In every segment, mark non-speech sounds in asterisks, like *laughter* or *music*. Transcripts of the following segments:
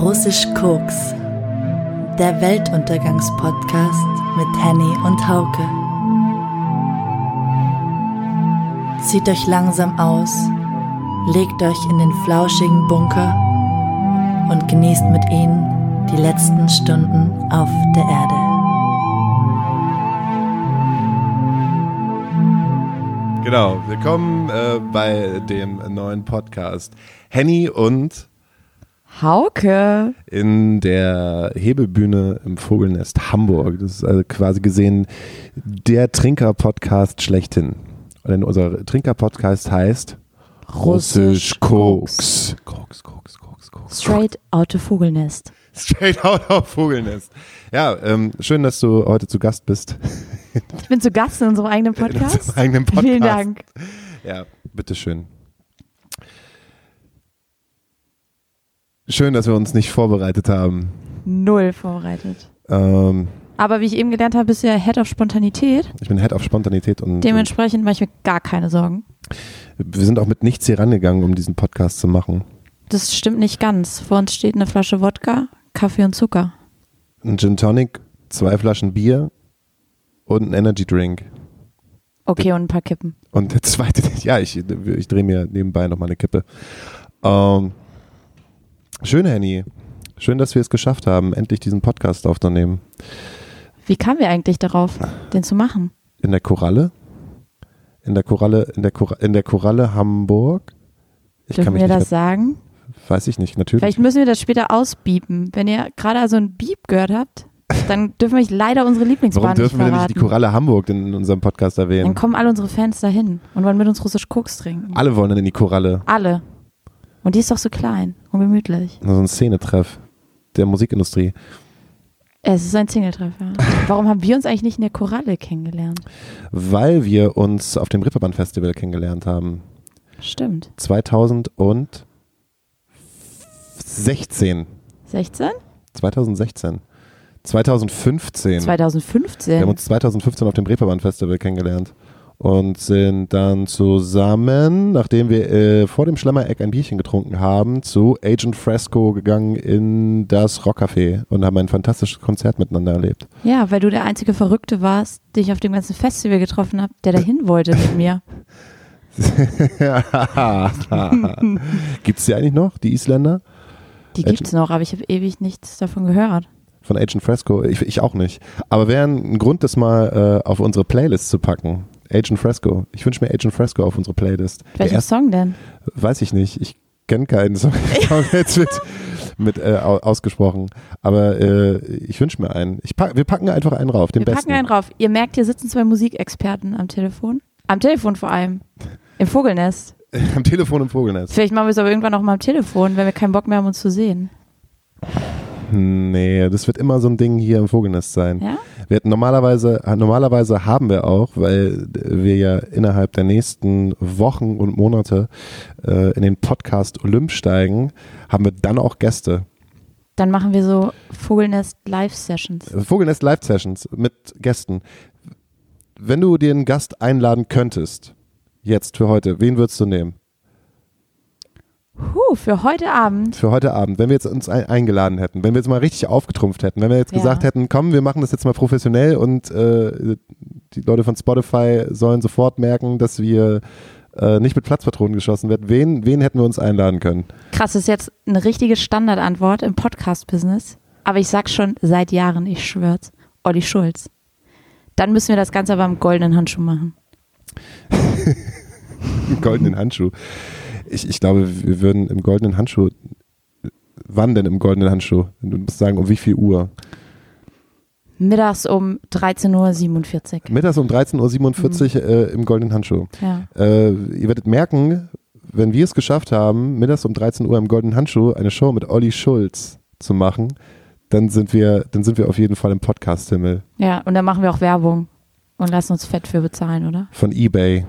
Russisch Koks, der Weltuntergangspodcast mit Henny und Hauke. Zieht euch langsam aus, legt euch in den flauschigen Bunker und genießt mit ihnen die letzten Stunden auf der Erde. Genau, willkommen äh, bei dem neuen Podcast. Henny und Hauke. in der Hebelbühne im Vogelnest Hamburg. Das ist also quasi gesehen der Trinker-Podcast schlechthin. Denn unser Trinker-Podcast heißt Russisch Koks. Koks, Koks, Koks, Koks. Straight out of Vogelnest. Straight out of Vogelnest. Ja, ähm, schön, dass du heute zu Gast bist. Ich bin zu Gast in unserem eigenen In Podcast. unserem eigenen Podcast. Vielen Dank. Ja, bitteschön. Schön, dass wir uns nicht vorbereitet haben. Null vorbereitet. Ähm, Aber wie ich eben gelernt habe, bist du ja Head of Spontanität. ich bin Head auf Spontanität und Dementsprechend mache ich mir gar keine Sorgen. wir sind auch mit nichts hier rangegangen, um diesen Podcast zu machen. Das stimmt nicht ganz. Vor uns steht eine Flasche Wodka, Kaffee und Zucker. Ein Gin Tonic, zwei Flaschen Bier und ein Energy Drink. Okay, und ein paar Kippen. Und der zweite, *laughs* ja, ich, ich drehe mir nebenbei nochmal eine Kippe. Ähm, schön, Henny. Schön, dass wir es geschafft haben, endlich diesen Podcast aufzunehmen. Wie kamen wir eigentlich darauf, den zu machen? In der Koralle? In der Koralle, in der, Kora, in der Koralle Hamburg? Ich Dürfen wir nicht das sagen? Weiß ich nicht, natürlich. Vielleicht müssen wir das später ausbiepen. Wenn ihr gerade also ein Beep gehört habt, dann *laughs* dürfen wir euch leider unsere Warum Lieblingsbahn dürfen wir nicht nämlich die. Koralle Hamburg in unserem Podcast Dann erwähnen? kommen alle unsere Fans dahin und wollen mit uns russisch Koks trinken. Alle wollen dann in die Koralle. Alle. Und die ist doch so klein und gemütlich. So ein Szenetreff der Musikindustrie. Es ist ein Singletreffer. *laughs* Warum haben wir uns eigentlich nicht in der Koralle kennengelernt? Weil wir uns auf dem Ripperband Festival kennengelernt haben. Stimmt. 2016. 16? 2016. 2015. Wir 2015? haben uns 2015 auf dem Reeperbahn Festival kennengelernt und sind dann zusammen, nachdem wir äh, vor dem Schlemmereck ein Bierchen getrunken haben, zu Agent Fresco gegangen in das Rockcafé und haben ein fantastisches Konzert miteinander erlebt. Ja, weil du der einzige Verrückte warst, den ich auf dem ganzen Festival getroffen habe, der dahin wollte mit mir. *laughs* Gibt's die eigentlich noch, die Isländer? Die gibt's noch, aber ich habe ewig nichts davon gehört. Von Agent Fresco? Ich, ich auch nicht. Aber wäre ein Grund, das mal äh, auf unsere Playlist zu packen. Agent Fresco. Ich wünsche mir Agent Fresco auf unsere Playlist. Welchen erste, Song denn? weiß ich nicht. Ich kenne keinen Song. *laughs* Jetzt mit, mit äh, au- ausgesprochen. Aber äh, ich wünsche mir einen. Ich pack, wir packen einfach einen rauf, den Wir besten. packen einen drauf. Ihr merkt, hier sitzen zwei Musikexperten am Telefon. Am Telefon vor allem. Im Vogelnest. *laughs* Am Telefon im Vogelnest. Vielleicht machen wir es aber irgendwann auch mal am Telefon, wenn wir keinen Bock mehr haben, uns zu sehen. Nee, das wird immer so ein Ding hier im Vogelnest sein. Ja? Wir hatten normalerweise, normalerweise haben wir auch, weil wir ja innerhalb der nächsten Wochen und Monate äh, in den Podcast Olymp steigen, haben wir dann auch Gäste. Dann machen wir so Vogelnest Live-Sessions. Vogelnest Live Sessions mit Gästen. Wenn du dir einen Gast einladen könntest, jetzt für heute, wen würdest du nehmen? Huh, für heute Abend. Für heute Abend, wenn wir jetzt uns ein eingeladen hätten, wenn wir jetzt mal richtig aufgetrumpft hätten, wenn wir jetzt Ja. gesagt hätten, komm, wir machen das jetzt mal professionell und äh, die Leute von Spotify sollen sofort merken, dass wir äh, nicht mit Platzpatronen geschossen werden. Wen, wen hätten wir uns einladen können? Krass, das ist jetzt eine richtige Standardantwort im Podcast-Business. Aber ich sag schon seit Jahren, ich schwör's. Olli Schulz. Dann müssen wir das Ganze aber im goldenen Handschuh machen. *laughs* Einen goldenen Handschuh. Ich, ich glaube, wir würden im goldenen Handschuh. Wann denn im goldenen Handschuh? Du musst sagen, um wie viel Uhr? Mittags um 13.47 Uhr. Mittags um 13.47 Uhr äh, im goldenen Handschuh. Ja. Äh, ihr werdet merken, wenn wir es geschafft haben, mittags um 13 Uhr im goldenen Handschuh eine Show mit Olli Schulz zu machen, dann sind wir, dann sind wir auf jeden Fall im Podcast-Himmel ja, und dann machen wir auch Werbung und lassen uns fett für bezahlen, oder? von eBay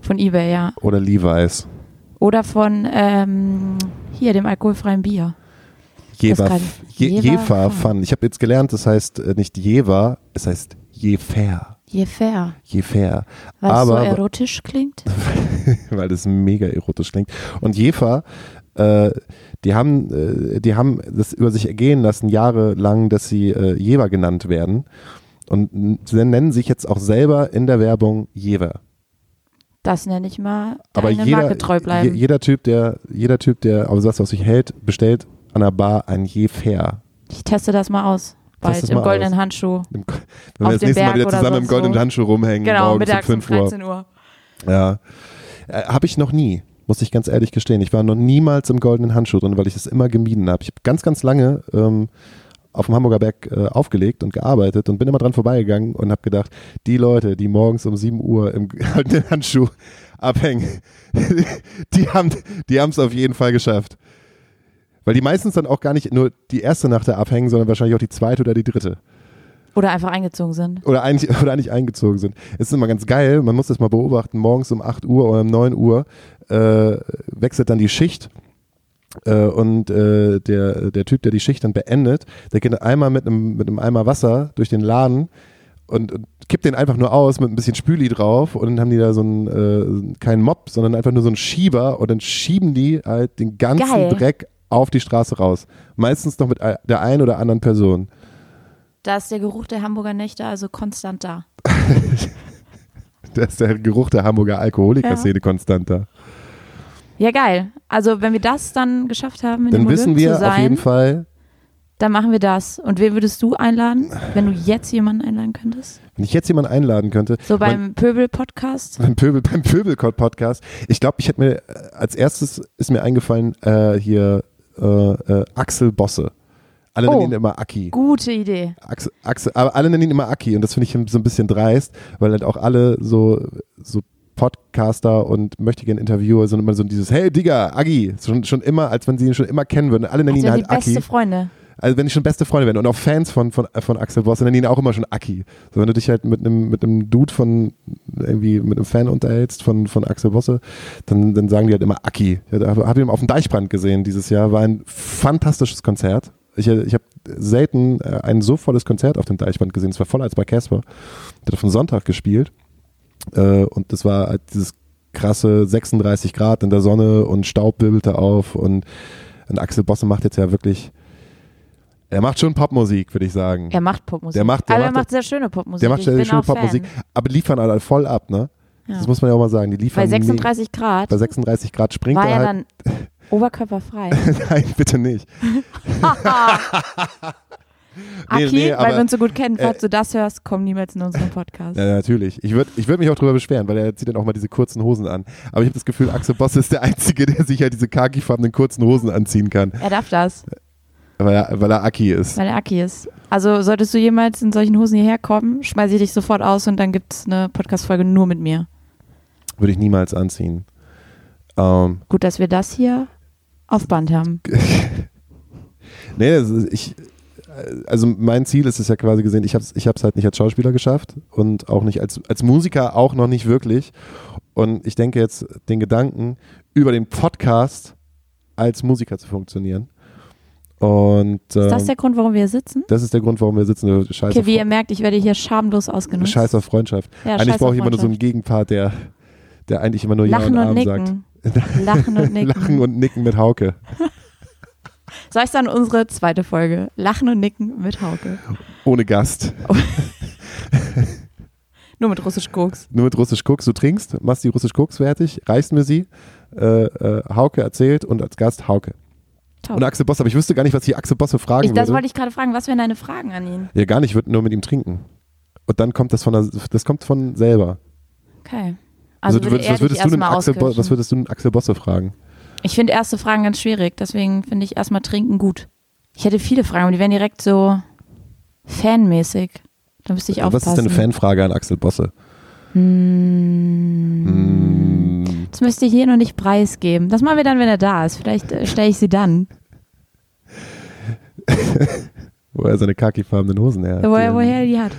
Von Ebay, ja. oder Levi's. Oder von ähm, hier, dem alkoholfreien Bier. Jever, Je, Jever Jever Fun. Ich habe jetzt gelernt, das heißt äh, nicht Jever, es heißt Jefer. Je fair. Jefer. Weil es so Aber- erotisch klingt. *laughs* weil das mega erotisch klingt. Und Jefer äh, die haben, äh, die haben das über sich ergehen lassen, jahrelang, dass sie äh, Jever genannt werden. Und sie nennen sich jetzt auch selber in der Werbung Jever. Das nenne ich mal Aber jeder, Marke treu je, bleiben. jeder Typ, der, jeder Typ, der auf was auf sich hält, bestellt an der Bar ein Jefer. ich teste das mal aus. Bald das im mal goldenen aus. Handschuh. Im- Wenn Auf wir das dem nächste Mal Berg wieder oder zusammen im goldenen wo. Handschuh rumhängen, Genau, um mittags um 5 Uhr. 13 Uhr. Ja. Äh, habe ich noch nie, muss ich ganz ehrlich gestehen. Ich war noch niemals im goldenen Handschuh drin, weil ich das immer gemieden habe. Ich habe ganz, ganz lange ähm, auf dem Hamburger Berg äh, aufgelegt und gearbeitet und bin immer dran vorbeigegangen und habe gedacht, die Leute, die morgens um 7 Uhr im *laughs* goldenen Handschuh abhängen, *laughs* die haben die es auf jeden Fall geschafft. Weil die meistens dann auch gar nicht nur die erste Nacht da abhängen, sondern wahrscheinlich auch die zweite oder die dritte. Oder einfach eingezogen sind. Oder eigentlich, *laughs* oder eigentlich eingezogen sind. Es ist immer ganz geil, man muss das mal beobachten, morgens um 8 Uhr oder um 9 Uhr äh, wechselt dann die Schicht äh, und äh, der, der Typ, der die Schicht dann beendet, der geht einmal mit einem, mit einem Eimer Wasser durch den Laden und, und kippt den einfach nur aus mit ein bisschen Spüli drauf und dann haben die da so einen, äh, keinen Mob, sondern einfach nur so einen Schieber und dann schieben die halt den ganzen Geil. Dreck auf die Straße raus. Meistens noch mit der einen oder anderen Person. Da ist der Geruch der Hamburger Nächte also konstant da. *laughs* Da ist der Geruch der Hamburger Alkoholiker-Szene konstant da. Ja, geil. Also, wenn wir das dann geschafft haben, Dann wissen wir sein, auf jeden Fall, dann machen wir das. Und wen würdest du einladen, wenn du jetzt jemanden einladen könntest? wenn ich jetzt jemanden einladen könnte, So beim Pöbel-Podcast? *laughs* beim Pöbel, beim Pöbelkott-Podcast, ich glaube, ich hätte mir, äh, als erstes ist mir eingefallen, äh, hier äh, äh, Axel Bosse. Alle Oh. nennen ihn immer Aki. Gute Idee. Axel, Axel, aber alle nennen ihn immer Aki und das finde ich so ein bisschen dreist, weil halt auch alle so, so Podcaster und möchtegern Interviewer sind immer so dieses Hey Digga, Agi, schon, schon immer, als wenn sie ihn schon immer kennen würden. Alle nennen Also ihn die halt Aki. beste Freunde. Also wenn die schon beste Freunde werden und auch Fans von, von, von Axel Boss, nennen ihn auch immer schon Aki. So wenn du dich halt mit einem mit einem Dude von irgendwie mit einem Fan unterhältst von, von Axel Bosse, dann, dann sagen die halt immer Aki. Ich habe hab ihn auf dem Deichbrand gesehen dieses Jahr, war ein fantastisches Konzert. Ich, ich habe selten äh, ein so volles Konzert auf dem Deichbrand gesehen. Es war voller als bei Casper. Der hat auf dem Sonntag gespielt äh, und das war halt dieses krasse 36 Grad in der Sonne und Staub wirbelte auf und, und Axel Bosse macht jetzt ja wirklich er macht schon Popmusik, würde ich sagen. Er macht Popmusik. Der macht- der Aber er macht- sehr schöne Popmusik. Der macht sehr bin schöne auch Fan. Popmusik, aber liefern halt voll ab, ne? Ja. Das muss man ja auch mal sagen. Die liefern Bei 36 Grad bei 36 Grad springt war er er halt. dann *laughs* oberkörperfrei. Nein, bitte nicht. *laughs* *laughs* Nee, Aki, nee, weil aber- wir uns so gut kennen, falls äh, du das hörst, komm niemals in unseren Podcast. Ja, natürlich. Ich würde ich würd mich auch drüber beschweren, weil er zieht dann auch mal diese kurzen Hosen an. Aber ich habe das Gefühl, Axel Boss ist der Einzige, der sich halt diese khakifarbenen kurzen Hosen anziehen kann, Er darf das, weil er, weil er Aki ist. weil er Aki ist. Also solltest du jemals in solchen Hosen hierher kommen, schmeiße ich dich sofort aus und dann gibt es eine Podcast-Folge nur mit mir. Würde ich niemals anziehen. Ähm, Gut, dass wir das hier auf Band haben. *laughs* Nee, ist, ich, also mein Ziel ist es ja quasi gesehen, ich habe es ich hab's halt nicht als Schauspieler geschafft und auch nicht als, als Musiker auch noch nicht wirklich. Und ich denke jetzt den Gedanken, über den Podcast als Musiker zu funktionieren. Und Ist das ähm, der Grund, warum wir hier sitzen? das ist der Grund, warum wir sitzen. Scheiß, Okay, wie ihr merkt, ich werde hier schamlos ausgenutzt. Scheiß auf Freundschaft. Ja, eigentlich brauche ich immer nur so einen. Gegenpart, der, der eigentlich immer nur Ja Lachen und und Arm sagt. Lachen und *laughs* nicken. Lachen und Nicken mit Hauke. *laughs* Soll ich dann unsere zweite Folge? Lachen und nicken mit Hauke. Ohne Gast. *laughs* Nur mit russisch Koks. nur mit Russisch Koks. Du trinkst, machst die Russisch Koks fertig, reichst mir sie. Äh, äh, Hauke erzählt und als Gast Hauke. Top. Und Axel Boss, aber ich wüsste gar nicht, was ich Axel Bosse fragen Ich, das würde. wollte ich gerade fragen. Was wären deine Fragen an ihn? ja, gar nicht, ich würde nur mit ihm trinken. Und dann kommt das von der, das kommt von selber. Okay. Also, du würdest, er was würdest du Axel was würdest du Axel Bosse fragen? Ich finde erste Fragen ganz schwierig, deswegen finde ich erstmal trinken gut. Ich hätte viele Fragen, aber die wären direkt so fanmäßig. Da müsste ich was aufpassen. ist denn eine Fanfrage an Axel Bosse? Hm, Hm, das müsste ich hier noch nicht preisgeben. Das machen wir dann, wenn er da ist. Vielleicht äh, stelle ich sie dann. *laughs* wo er seine khakifarbenen Hosen her hat. Woher, woher er die hat.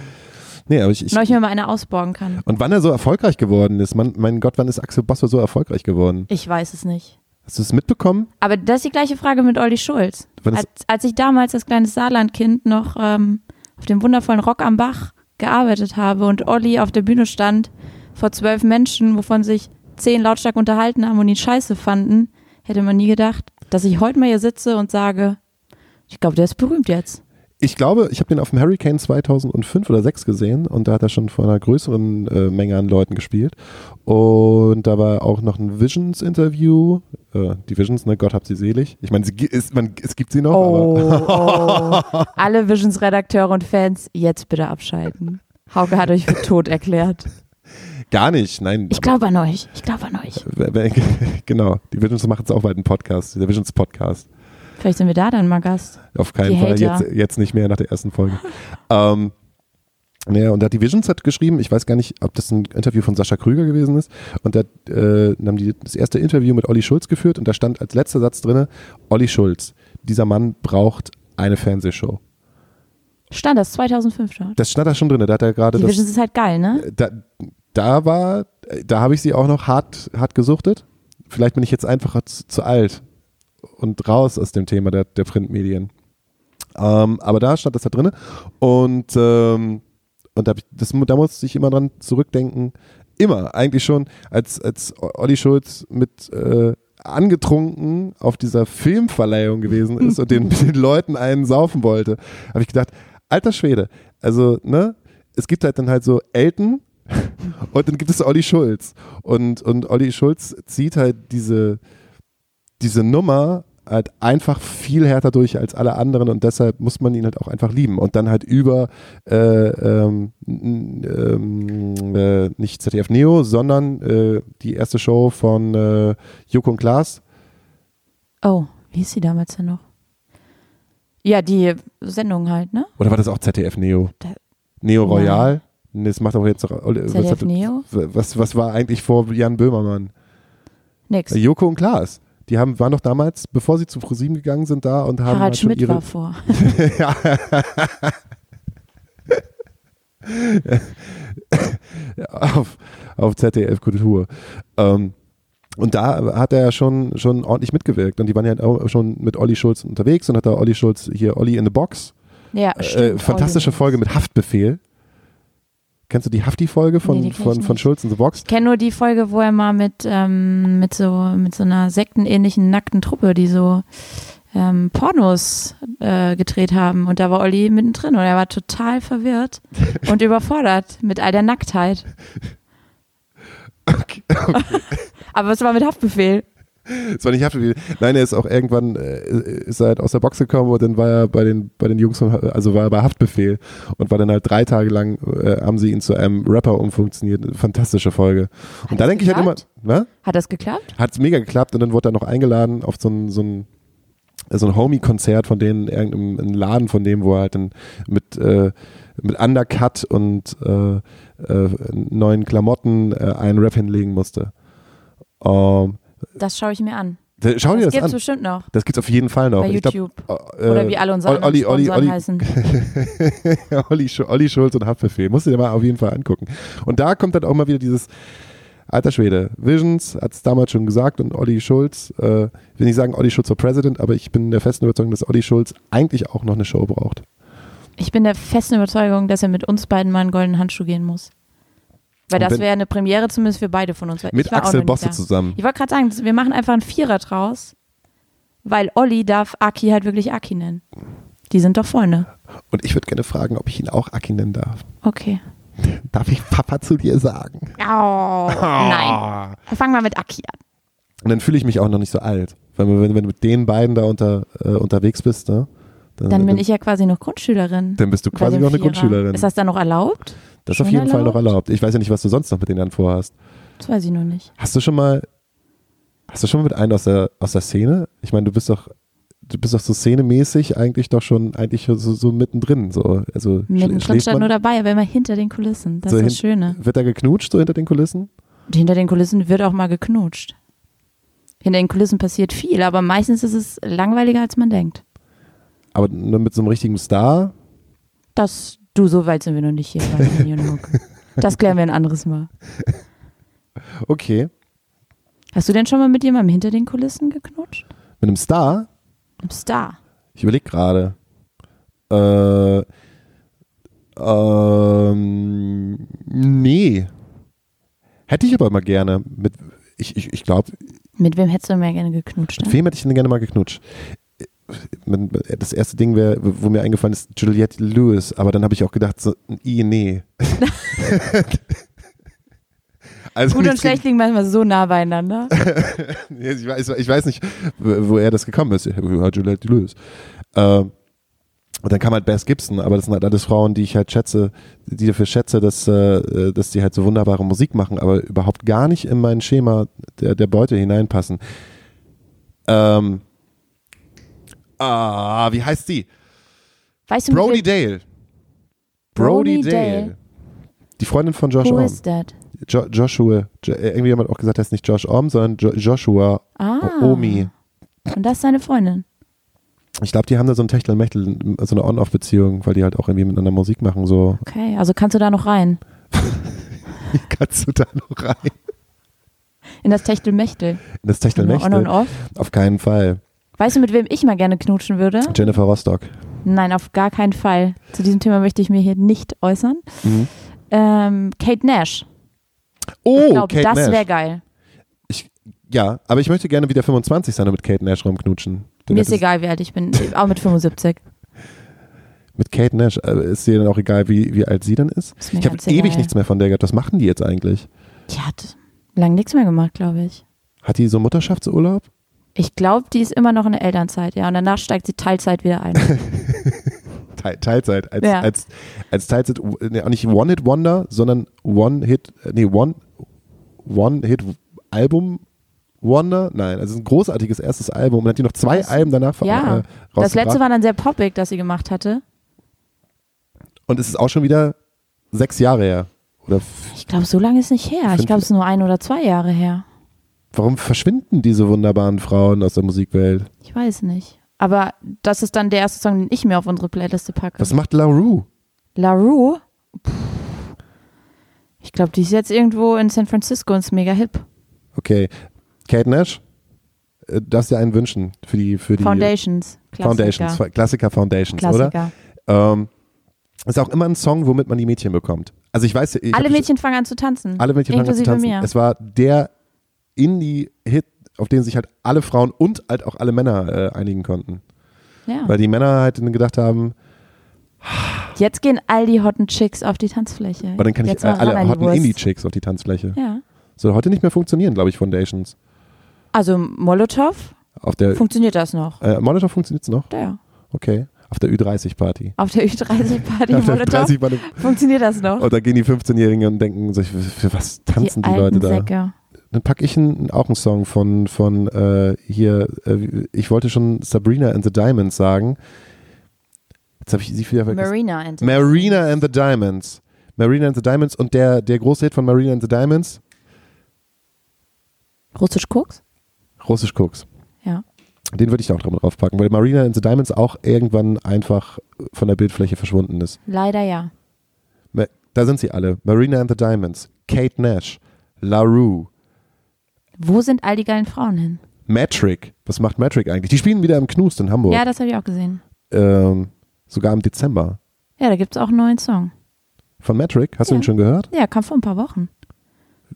Nee, aber ich, ich, ich mir mal eine ausborgen kann. und wann er so erfolgreich geworden ist, man, mein Gott, wann ist Axel Bosse so erfolgreich geworden? Ich weiß es nicht. Hast du es mitbekommen? Aber das ist die gleiche Frage mit Olli Schulz. Als, als ich damals als kleines Saarlandkind noch ähm, auf dem wundervollen Rock am Bach gearbeitet habe und Olli auf der Bühne stand vor zwölf Menschen, wovon sich zehn lautstark unterhalten haben und ihn scheiße fanden, hätte man nie gedacht, dass ich heute mal hier sitze und sage, ich glaube, der ist berühmt jetzt. Ich glaube, ich habe den auf dem Hurricane 2005 oder 6 gesehen und da hat er schon vor einer größeren äh, Menge an Leuten gespielt. Und da war auch noch ein Visions-Interview. Äh, die Visions, ne, Gott habt sie selig. Ich meine, man- es gibt sie noch, aber Oh, *laughs* oh. Alle Visions-Redakteure und Fans, jetzt bitte abschalten. Hauke hat euch für tot erklärt. gar nicht. Nein, Ich glaube an euch. Ich glaube an euch. *laughs* genau. Die Visions machen jetzt auch bald einen Podcast, der Visions-Podcast. Vielleicht sind wir da dann mal Gast. Auf keinen Die Fall, Hater. jetzt, jetzt nicht mehr nach der ersten Folge. ähm, naja, und da hat die Visions hat geschrieben, ich weiß gar nicht, ob das ein Interview von Sascha Krüger gewesen ist, und da äh, haben die das erste Interview mit Olli Schulz geführt und da stand als letzter Satz drin, Olli Schulz, dieser Mann braucht eine Fernsehshow. Stand das 2005 schon. Das stand da schon drin, da hat er gerade Die das, Visions ist halt geil, ne? da, da war, da habe ich sie auch noch hart, hart gesuchtet. Vielleicht bin ich jetzt einfach zu, zu alt und raus aus dem Thema der, der Printmedien. Ähm, aber da stand das da drin. Und, ähm, und da, ich, das, da musste ich immer dran zurückdenken. Immer, eigentlich schon, als, als Olli Schulz mit äh, angetrunken auf dieser Filmverleihung gewesen *laughs* ist und den, den Leuten einen saufen wollte, habe ich gedacht, alter Schwede, also, ne, es gibt halt dann halt so Elton *laughs* und dann gibt es Olli Schulz. Und, und Olli Schulz zieht halt diese, diese Nummer halt einfach viel härter durch als alle anderen und deshalb muss man ihn halt auch einfach lieben. Und dann halt über äh, ähm, ähm, äh, nicht ZDF Neo, sondern äh, die erste Show von äh, Joko und Klaas. Oh, wie ist sie damals denn noch? Ja, die Sendung halt, ne? Oder war das auch ZDF Neo? Da- Neo Nein. Royal? Nee, das macht auch jetzt noch. Was, ZDF hat- Neo? was, was war eigentlich vor Jan Böhmermann? Nix. Joko und Klaas. Die haben, waren doch damals, bevor sie zu ProSieben gegangen sind, da und haben Harald halt Schmidt ihre, war vor. *laughs* *laughs* ja. auf, auf ZDF Kultur. Ähm, und da hat er ja schon, schon ordentlich mitgewirkt. Und die waren ja auch schon mit Olli Schulz unterwegs und hat da Olli Schulz hier Olli in the Box. Ja, Äh, stimmt. fantastische Oh, die- Folge mit Haftbefehl. Kennst du die Hafti-Folge von, Nee, von, von. Schulz in the Box? Ich kenne nur die Folge, wo er mal mit, ähm, mit, so, mit so einer sektenähnlichen nackten Truppe, die so ähm, Pornos äh, gedreht haben. Und da war Olli mittendrin und er war total verwirrt *laughs* und überfordert mit all der Nacktheit. Okay. *laughs* Aber es war mit Haftbefehl. Es war nicht Haftbefehl. Nein, er ist auch irgendwann äh, ist er halt aus der Box gekommen und dann war er bei den bei den Jungs von, also war er bei Haftbefehl und war dann halt drei Tage lang äh, haben sie ihn zu einem Rapper umfunktioniert. Eine Fantastische Folge. Und Hat da das denke ich halt immer, was? Hat das geklappt? Hat es mega geklappt und dann wurde er noch eingeladen auf so ein so ein so ein Homie-Konzert von denen, irgendeinem ein Laden von dem, wo er halt dann mit, äh, mit Undercut und äh, äh, neuen Klamotten äh, einen Rap hinlegen musste. Ähm, Das schaue ich mir an. da- schau dir das das gibt's an. bestimmt noch Das gibt's auf jeden Fall noch. bei Ich glaub, YouTube. äh, Oder wie alle unsere Olli, Olli, Sponsoren Olli, heißen. *laughs* Olli, Olli Schulz und Haftbefehl. Musst du dir mal auf jeden Fall angucken. Und da kommt dann auch mal wieder dieses, alter Schwede, Visions hat es damals schon gesagt und Olli Schulz, äh, ich will nicht sagen, Olli Schulz war President, aber ich bin der festen Überzeugung, dass Olli Schulz eigentlich auch noch eine Show braucht. Ich bin der festen Überzeugung, dass er mit uns beiden mal einen goldenen Handschuh gehen muss. Weil Und das wäre eine Premiere zumindest für beide von uns. Mit Axel Bosse zusammen. Ich wollte gerade sagen, wir machen einfach einen Vierer draus, weil Olli darf Aki halt wirklich Aki nennen. Die sind doch Freunde. Und ich würde gerne fragen, ob ich ihn auch Aki nennen darf. Okay. *laughs* Darf ich Papa zu dir sagen? Oh, nein. *laughs* Fangen wir mit Aki an. Und dann fühle ich mich auch noch nicht so alt. Weil wenn, wenn du mit den beiden da unter, äh, unterwegs bist, ne? Dann bin ich ja quasi noch Grundschülerin. Dann bist du quasi noch eine Vierer. Grundschülerin. Ist das dann noch erlaubt? Das ist auf jeden Fall noch erlaubt? erlaubt. Ich weiß ja nicht, was du sonst noch mit denen dann vorhast. Das weiß ich noch nicht. Hast du schon mal, hast du schon mal mit einem aus der, aus der Szene? Ich meine, du bist doch, du bist doch so szenemäßig eigentlich doch schon, eigentlich so, so mittendrin. So. Also Mittendrin stand nur dabei, aber immer hinter den Kulissen. Das So ist das Schöne. wird da geknutscht, so hinter den Kulissen? Und hinter den Kulissen wird auch mal geknutscht. Hinter den Kulissen passiert viel, aber meistens ist es langweiliger, als man denkt. Aber nur mit so einem richtigen Star? Das, du, so weit sind wir noch nicht hier bei *laughs* Million Hook. Das klären wir ein anderes Mal. Okay. Hast du denn schon mal mit jemandem hinter den Kulissen geknutscht? Mit einem Star? Einem Star. Ich überlege gerade. Äh, ähm, nee. Hätte ich aber mal gerne. Mit, ich ich, ich glaube, Mit wem hättest du mehr gerne geknutscht? Mit wem hätte ich denn gerne mal geknutscht? Das erste Ding wäre, wo mir eingefallen ist, Juliette Lewis, aber dann habe ich auch gedacht, so, I, nee. *laughs* also Gut und schlecht liegen manchmal so nah beieinander. *laughs* ich, weiß, ich weiß nicht, woher das gekommen ist. Juliette Lewis. Ähm, und dann kam halt Bass Gibson, aber das sind halt alles Frauen, die ich halt schätze, die dafür schätze, dass, äh, dass die halt so wunderbare Musik machen, aber überhaupt gar nicht in mein Schema der, der Beute hineinpassen. Ähm, ah, wie heißt sie? Weißt du, Brody Dale. Brody, Brody Dale. Dale. Die Freundin von Josh Who Orm. Is that? Jo Joshua. Jo äh, irgendwie jemand auch gesagt, er ist nicht Josh Orm, sondern jo Joshua ah. Omi. Und das ist seine Freundin. Ich glaube, die haben da so ein Techtelmechtel, so eine On-Off-Beziehung, weil die halt auch irgendwie miteinander Musik machen. So. Okay, also kannst du da noch rein? *laughs* Kannst du da noch rein? In das Techtelmechtel. In das Techtelmechtel? On und off? Auf keinen Fall. Weißt du, mit wem ich mal gerne knutschen würde? Jennifer Rostock. Nein, auf gar keinen Fall. Zu diesem Thema möchte ich mir hier nicht äußern. Mhm. Ähm, Kate Nash. Oh, ich glaub, Kate das wäre geil. Ich, ja, aber ich möchte gerne wieder 25 sein und mit Kate Nash rumknutschen. Mir ist egal, wie alt ich bin. Auch mit 75. *laughs* Mit Kate Nash, äh, ist dir dann auch egal, wie, wie alt sie dann ist? ist ich habe ewig egal. nichts mehr von der gehabt. Was machen die jetzt eigentlich? Die hat lange nichts mehr gemacht, glaube ich. Hat die so Mutterschaftsurlaub? Ich glaube, die ist immer noch in der Elternzeit, ja. Und danach steigt sie Teilzeit wieder ein. *laughs* Teilzeit. Als, ja. als, als Teilzeit, nee, auch nicht One-Hit-Wonder, sondern One-Hit, nee, One, One-Hit-Album Wonder? Nein, also ein großartiges erstes Album. Und hat die noch zwei das, Alben danach ja. Äh, Das letzte war dann sehr poppig, das sie gemacht hatte. Und es ist auch schon wieder sechs Jahre her. Oder ich glaube, so lange ist nicht her. Ich glaube, es ist nur ein oder zwei Jahre her. Warum verschwinden diese wunderbaren Frauen aus der Musikwelt? Ich weiß nicht. Aber das ist dann der erste Song, den ich mir auf unsere Playliste packe. Was macht La Rue? La Rue? Ich glaube, die ist jetzt irgendwo in San Francisco und ist mega hip. Okay, Kate Nash, äh, darfst dir einen wünschen für die für die Foundations. Klassiker. Foundations, Klassiker Foundations, Klassiker. oder? Ähm, ist auch immer ein Song, womit man die Mädchen bekommt. Also ich weiß, ich alle Mädchen fangen an zu tanzen. Alle Mädchen fangen an zu tanzen. Mir. Es war der Indie-Hit, auf den sich halt alle Frauen und halt auch alle Männer äh, einigen konnten. Ja. Weil die Männer halt gedacht haben, Jetzt gehen all die hotten Chicks auf die Tanzfläche. Aber dann kann Jetzt ich äh, alle hotten Indie-Chicks auf die Tanzfläche. Ja. Soll heute nicht mehr funktionieren, glaube ich, Foundations. Also Molotow? Auf der, funktioniert das noch? Äh, Molotow funktioniert es noch? Ja. Okay. Auf der Ü30-Party. Auf der Ü30-Party *laughs* Molotow Ü30 funktioniert das noch? Und da gehen die 15-Jährigen und denken sich, für was tanzen die, die Leute da? Dann packe ich einen, auch einen Song von, von äh, hier, äh, ich wollte schon Sabrina and the Diamonds sagen. Jetzt habe ich sie wieder vergessen. Marina and the Marina Diamonds. and the Diamonds. Marina and the Diamonds und der, der große Hit von Marina and the Diamonds. Russisch Koks? Russisch Koks. Ja. Den würde ich auch drauf packen, weil Marina and the Diamonds auch irgendwann einfach von der Bildfläche verschwunden ist. Leider ja. Da sind sie alle. Marina and the Diamonds, Kate Nash, La Rue. Wo sind all die geilen Frauen hin? Metric. Was macht Metric eigentlich? Die spielen wieder im Knust in Hamburg. Ja, das habe ich auch gesehen. Ähm, sogar im Dezember. Ja, da gibt es auch einen neuen Song. Von Metric? Hast ja. du ihn schon gehört? Ja, kam vor ein paar Wochen.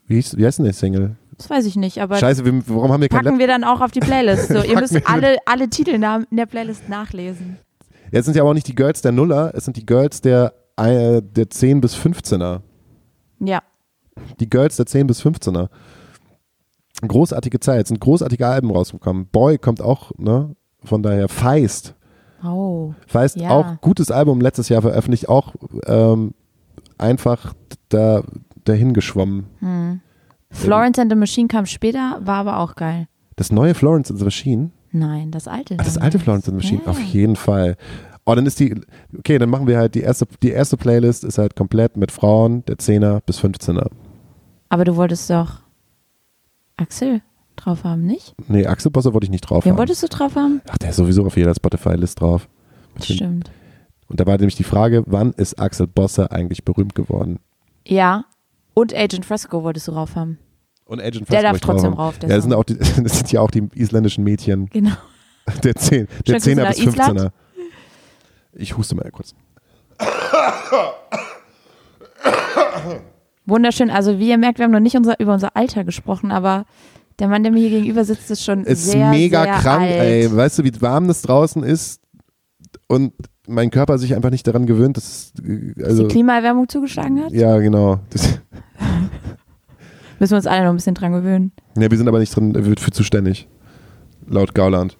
Wie, hieß, wie heißt denn der Single? Das weiß ich nicht, aber Scheiße, wir, warum haben wir packen wir dann auch auf die Playlist. So, *laughs* ihr müsst alle, alle Titelnamen in der Playlist nachlesen. Jetzt sind ja aber auch nicht die Girls der Nuller, es sind die Girls der, äh, der 10 bis 15er. Ja. Die Girls der 10 bis 15er. Großartige Zeit, sind großartige Alben rausgekommen. Boy kommt auch, ne? Von daher, Feist. Oh. Feist, ja. auch gutes Album letztes Jahr veröffentlicht, auch ähm, einfach da, dahin geschwommen. Hm. Florence and the Machine kam später, war aber auch geil. Das neue Florence and the Machine? Nein, das alte. Ach, das alte Florence and the Machine, ja. auf jeden Fall. Oh, dann ist die, okay, dann machen wir halt die erste, die erste Playlist ist halt komplett mit Frauen der 10er bis 15er. Aber du wolltest doch Axel drauf haben, nicht? Nee, Axel Bosse wollte ich nicht drauf Wen haben. wolltest du drauf haben? Ach, der ist sowieso auf jeder Spotify-List drauf. Stimmt. Und da war nämlich die Frage, wann ist Axel Bosse eigentlich berühmt geworden? Ja, und Agent Fresco wolltest du drauf haben. Und Agent Fresco. Der darf trotzdem rauf. ja, das sind, auch die, *laughs* das sind ja auch die isländischen Mädchen. Genau. *laughs* Der, 10, der 10er bis 15er. Ich huste mal kurz. Wunderschön. Also, wie ihr merkt, wir haben noch nicht unser, über unser Alter gesprochen, aber Der Mann, der mir hier gegenüber sitzt, ist schon Ist sehr, mega sehr krank, alt. ey. Weißt du, wie warm das draußen ist und mein Körper sich einfach nicht daran gewöhnt, dass äh, Dass also die Klimaerwärmung zugeschlagen hat? ja, genau. *laughs* *laughs* Müssen wir uns alle noch ein bisschen dran gewöhnen. ja, wir sind aber nicht drin, wird für zuständig. Laut Gauland.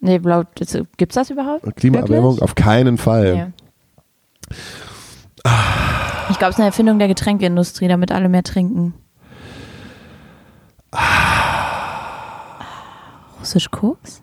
Nee, laut, gibt's das überhaupt? Klimaerwärmung Wirklich? auf keinen Fall. Nee. Ich glaube, es ist eine Erfindung der Getränkeindustrie, damit alle mehr trinken. Russisch Koks?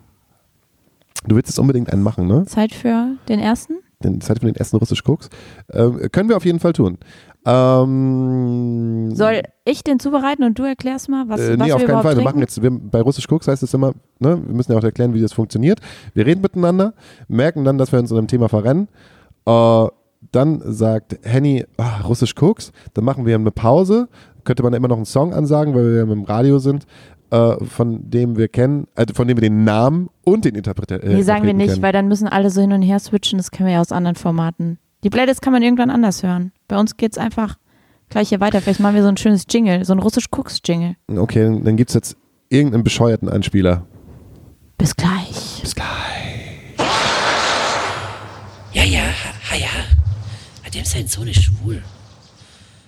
Du willst jetzt unbedingt einen machen, ne? Zeit für den ersten? Den Zeit für den ersten russisch Koks. Ähm, können wir auf jeden Fall tun. Ähm, Soll ich den zubereiten und du erklärst mal, was, äh, was nee, wir auf keinen Fall. Wir machen jetzt, wir, bei Russisch Koks heißt es immer, ne, wir müssen ja auch erklären, wie das funktioniert. Wir reden miteinander, merken dann, dass wir uns in einem Thema verrennen. Äh, dann sagt Henny, ah, Russisch Koks. Dann machen wir eine Pause. Könnte man immer noch einen Song ansagen, weil wir ja im Radio sind, äh, von dem wir kennen, äh, von dem wir den Namen und den Interpreta äh, nee, sagen wir nicht, kennen. weil dann müssen alle so hin und her switchen. Das kennen wir ja aus anderen Formaten. Die Playlist kann man irgendwann anders hören. Bei uns geht's einfach gleich hier weiter. Vielleicht machen wir so ein schönes Jingle, so ein russisch Koks-Jingle. Okay, dann- dann gibt es jetzt irgendeinen bescheuerten Einspieler. Bis gleich. Bis gleich. Ja, ja, ha, ja. Ah, Dem sein Sohn ist schwul.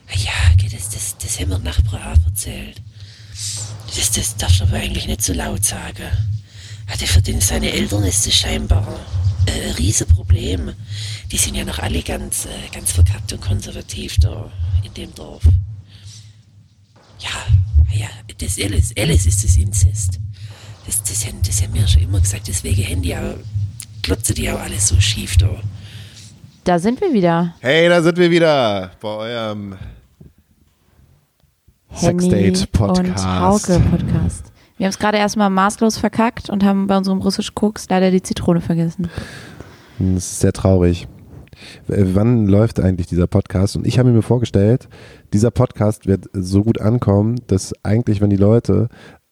Ah, ja, das, das, das haben wir Nachbar auch erzählt. Das, das darfst du aber eigentlich nicht so laut sagen. Der für den seine Eltern ist das scheinbar äh, ein Riesenproblem. Die sind ja noch alle ganz, äh, ganz verkappt und konservativ da in dem Dorf. Ja, ah, ja, das Alice, Alice ist das Inzest. Das, das, haben, das haben wir schon immer gesagt, deswegen haben die auch, glotzen die auch alles so schief da. Da sind wir wieder. Hey, da sind wir wieder bei eurem Sexdate-Podcast. Podcast. Wir haben es gerade erstmal maßlos verkackt und haben bei unserem russisch Koks leider die Zitrone vergessen. Das ist sehr traurig. Wann läuft eigentlich dieser Podcast? Und ich habe mir vorgestellt, dieser Podcast wird so gut ankommen, dass eigentlich, wenn die Leute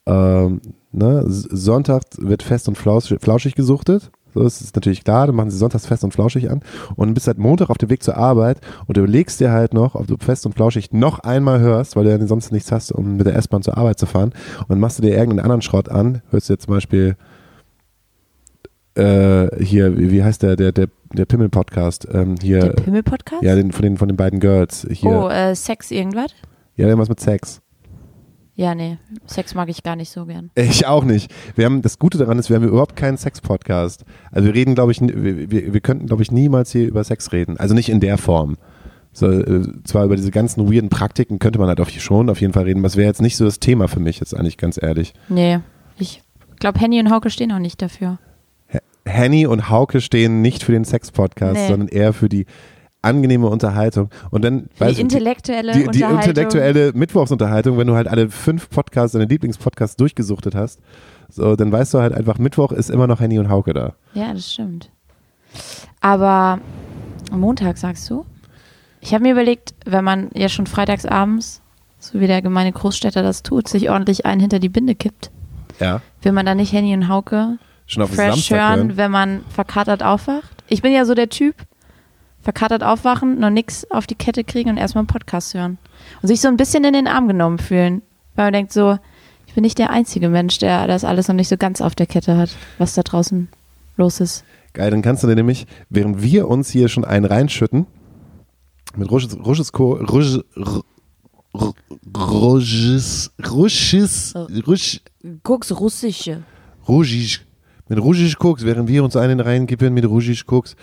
ähm, ne, Sonntag wird fest und flauschig, flauschig gesuchtet. So ist es natürlich klar, dann machen sie sonntags fest und flauschig an und bist halt Montag auf dem Weg zur Arbeit und du überlegst dir halt noch, ob du fest und flauschig noch einmal hörst, weil du ja sonst nichts hast, um mit der S-Bahn zur Arbeit zu fahren und machst du dir irgendeinen anderen Schrott an, hörst dir zum Beispiel äh, hier, wie wie heißt der, der, der, der Pimmel-Podcast, ähm, hier, Der Pimmel-Podcast? ja, den, von, den, von den beiden Girls, hier, oh, äh, Sex irgendwas? ja, irgendwas mit Sex. Ja, nee. Sex mag ich gar nicht so gern. Ich auch nicht. Wir haben, das Gute daran ist, wir haben überhaupt keinen Sex-Podcast. Also wir reden, glaube ich, wir, wir könnten, glaube ich, niemals hier über Sex reden. Also nicht in der Form. So, äh, zwar über diese ganzen weirden Praktiken könnte man halt auf, schon auf jeden Fall reden, aber es wäre jetzt nicht so das Thema für mich, jetzt eigentlich ganz ehrlich. Nee. Ich glaube, Henny und Hauke stehen auch nicht dafür. Henny und Hauke stehen nicht für den Sex-Podcast, Nee. sondern eher für die angenehme Unterhaltung. Und dann, weißt die du, intellektuelle die, die Unterhaltung. intellektuelle Mittwochsunterhaltung, wenn du halt alle fünf Podcasts, deine Lieblingspodcasts durchgesuchtet hast, so, dann weißt du halt einfach, Mittwoch ist immer noch Henny und Hauke da. Ja, das stimmt. Aber am Montag, sagst du? Ich habe mir überlegt, wenn man ja schon freitags abends, so wie der gemeine Großstädter das tut, sich ordentlich einen hinter die Binde kippt, Ja. will man dann nicht Henny und Hauke Schon auf fresh hören, hören. wenn man verkatert aufwacht? Ich bin ja so der Typ, verkatert aufwachen, noch nichts auf die Kette kriegen und erstmal einen Podcast hören. Und sich so ein bisschen in den Arm genommen fühlen. Weil man denkt so, ich bin nicht der einzige Mensch, der das alles noch nicht so ganz auf der Kette hat, was da draußen los ist. Geil, dann kannst du dir nämlich, während wir uns hier schon einen reinschütten, mit Rusches, Rusches, Rusches, Rusches, Rusches, Rusch, Guck's russische. Russisch, mit Russisch Koks, während wir uns einen reinkippen mit Russisch Koks.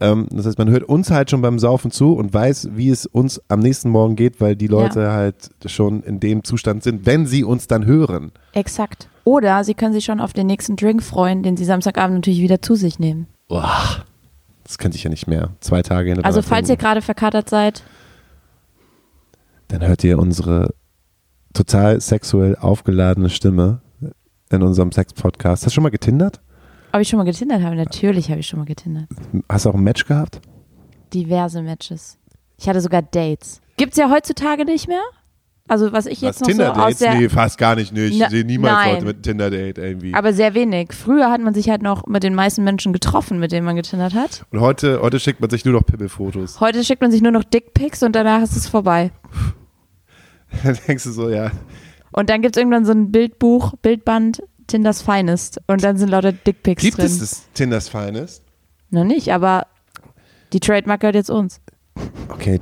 Ähm, das heißt, man hört uns halt schon beim Saufen zu und weiß, wie es uns am nächsten Morgen geht, weil die Leute halt schon in dem Zustand sind, wenn sie uns dann hören. Exakt. Oder sie können sich schon auf den nächsten Drink freuen, den sie Samstagabend natürlich wieder zu sich nehmen. Boah, das könnte ich ja nicht mehr. Zwei Tage hintereinander Also falls ihr gerade verkatert seid, dann hört ihr unsere total sexuell aufgeladene Stimme in unserem Sex-Podcast. Hast du schon mal getindert? Ob ich schon mal getindert habe, natürlich habe ich schon mal getindert. Hast du auch ein Match gehabt? Diverse Matches. Ich hatte sogar Dates. Gibt's ja heutzutage nicht mehr. Also was ich jetzt noch so aus der... Nee, fast gar nicht. Nee, ich sehe niemals nein. Leute mit einem Tinder-Date irgendwie. Aber sehr wenig. Früher hat man sich halt noch mit den meisten Menschen getroffen, mit denen man getindert hat. Und heute, heute schickt man sich nur noch Pimmelfotos. Heute schickt man sich nur noch Dickpics und danach ist es vorbei. *laughs* Dann denkst du so, ja, Und dann gibt es irgendwann so ein Bildbuch, Bildband, Tinders Finest. Und dann sind lauter Dickpics Gibt drin. es das Tinders Finest? Noch nicht, aber die Trademark gehört jetzt uns. Okay,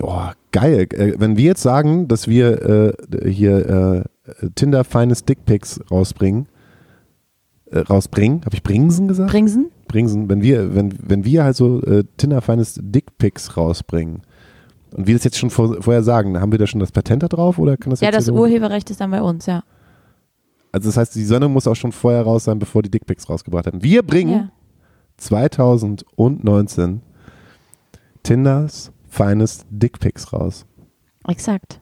oh, geil. Äh, Wenn wir jetzt sagen, dass wir äh, hier äh, Tinder Finest Dickpics rausbringen, äh, rausbringen, habe ich Bringsen gesagt? Bringsen? Bringsen, wenn wir, wenn, wenn wir halt so äh, Tinder Finest Dickpics rausbringen und wir das jetzt schon vor, vorher sagen, haben wir da schon das Patent da drauf oder kann das Ja, das Urheberrecht ist dann bei uns, ja. Also das heißt, die Sonne muss auch schon vorher raus sein, bevor die Dickpics rausgebracht haben. Wir bringen ja. 2019 Tinders Finest Dickpics raus. Exakt.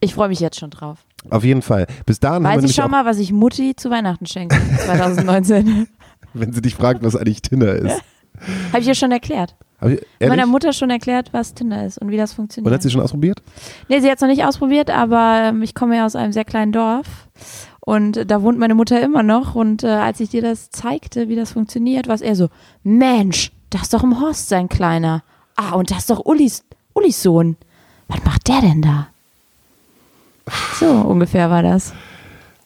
Ich freue mich jetzt schon drauf. Auf jeden Fall. Bis dahin haben wir Weiß ich schon mal, was ich Mutti zu Weihnachten schenke *laughs* 2019. wenn sie dich fragt, was eigentlich Tinder ist. *laughs* Habe ich ihr schon erklärt. Ich, Meiner? Mutter schon erklärt, was Tinder ist und wie das Und funktioniert. hat sie schon ausprobiert? Nee, sie hat es noch nicht ausprobiert, aber ähm, ich komme ja aus einem sehr kleinen Dorf und da wohnt meine Mutter immer noch und äh, als ich dir das zeigte, wie das funktioniert, war es eher so, Mensch, das ist doch im Horst sein Kleiner. Ah, und das ist doch Ullis, Ullis Sohn. Was macht der denn da? So ungefähr war das.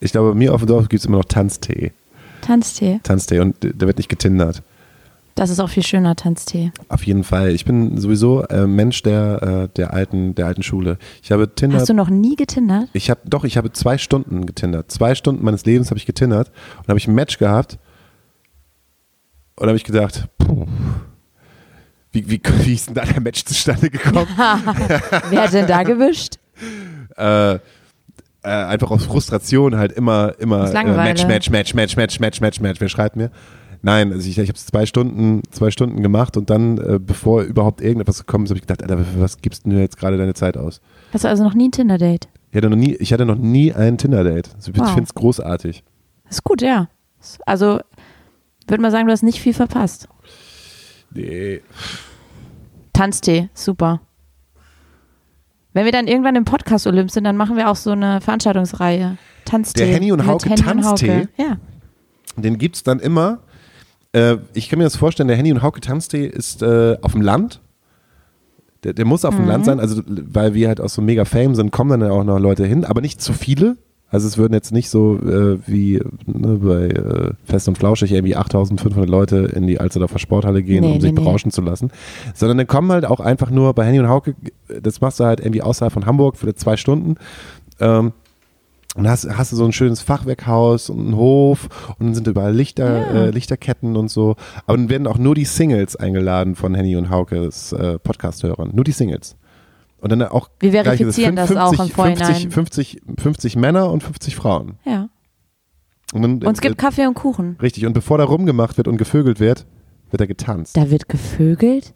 Ich glaube, bei mir auf dem Dorf gibt es immer noch Tanztee. Tanztee. Tanztee und der wird nicht getindert. Das ist auch viel schöner, Tanztee. Auf jeden Fall. Ich bin sowieso äh, Mensch der, äh, der, alten, der alten Schule. Ich habe Tinder. Hast du noch nie getindert? Ich habe doch, ich habe zwei Stunden getindert. Zwei Stunden meines Lebens habe ich getindert und habe ich ein Match gehabt und habe ich gedacht, puh, wie, wie, wie ist denn da der Match zustande gekommen? *laughs* Wer hat denn da gewischt? äh, äh, einfach aus Frustration halt immer, immer äh. Match, Match, Match, Match, Match, Match, Match, Match. Wer schreibt mir? Nein, also ich, ich habe es zwei Stunden, zwei Stunden gemacht und dann, äh, bevor überhaupt irgendetwas gekommen ist, habe ich gedacht, Alter, was gibst du mir jetzt gerade deine Zeit aus? Hast du also noch nie ein Tinder-Date? Ich hatte noch nie, ich hatte noch nie ein Tinder-Date. Also ich Wow. finde es großartig. Das ist gut, ja. Also, würde mal sagen, du hast nicht viel verpasst. Nee. Tanztee, super. Wenn wir dann irgendwann im Podcast Olymp sind, dann machen wir auch so eine Veranstaltungsreihe. Tanztee. Der Henny und Hauke Henny und Tanztee? Hauke. Ja. Den gibt es dann immer. Äh, ich kann mir das vorstellen, der Henny und Hauke Tanztee ist äh, auf dem Land. Der, der muss auf dem Mhm. Land sein, also weil wir halt auch so mega Fame sind, kommen dann ja auch noch Leute hin, aber nicht zu viele. Also es würden jetzt nicht so äh, wie ne, bei äh, Fest und Flauschig irgendwie 8500 Leute in die Alsterdorfer Sporthalle gehen, Nee, um sich nee. berauschen zu lassen. Sondern dann kommen halt auch einfach nur bei Henny und Hauke, das machst du halt irgendwie außerhalb von Hamburg für zwei Stunden. Ähm, und hast, hast du so ein schönes Fachwerkhaus und einen Hof und dann sind überall Lichter, Ja. äh, Lichterketten und so. Aber dann werden auch nur die Singles eingeladen von Henny und Haukes äh, Podcast-Hörern. Nur die Singles. Und dann auch Wir gleich verifizieren ist das auch im Vorhinein. 50, 50, 50 Männer und 50 Frauen. ja. Und, dann, Und es gibt Kaffee und Kuchen. äh, richtig. Und bevor da rumgemacht wird und gevögelt wird, wird da getanzt. Da wird gevögelt.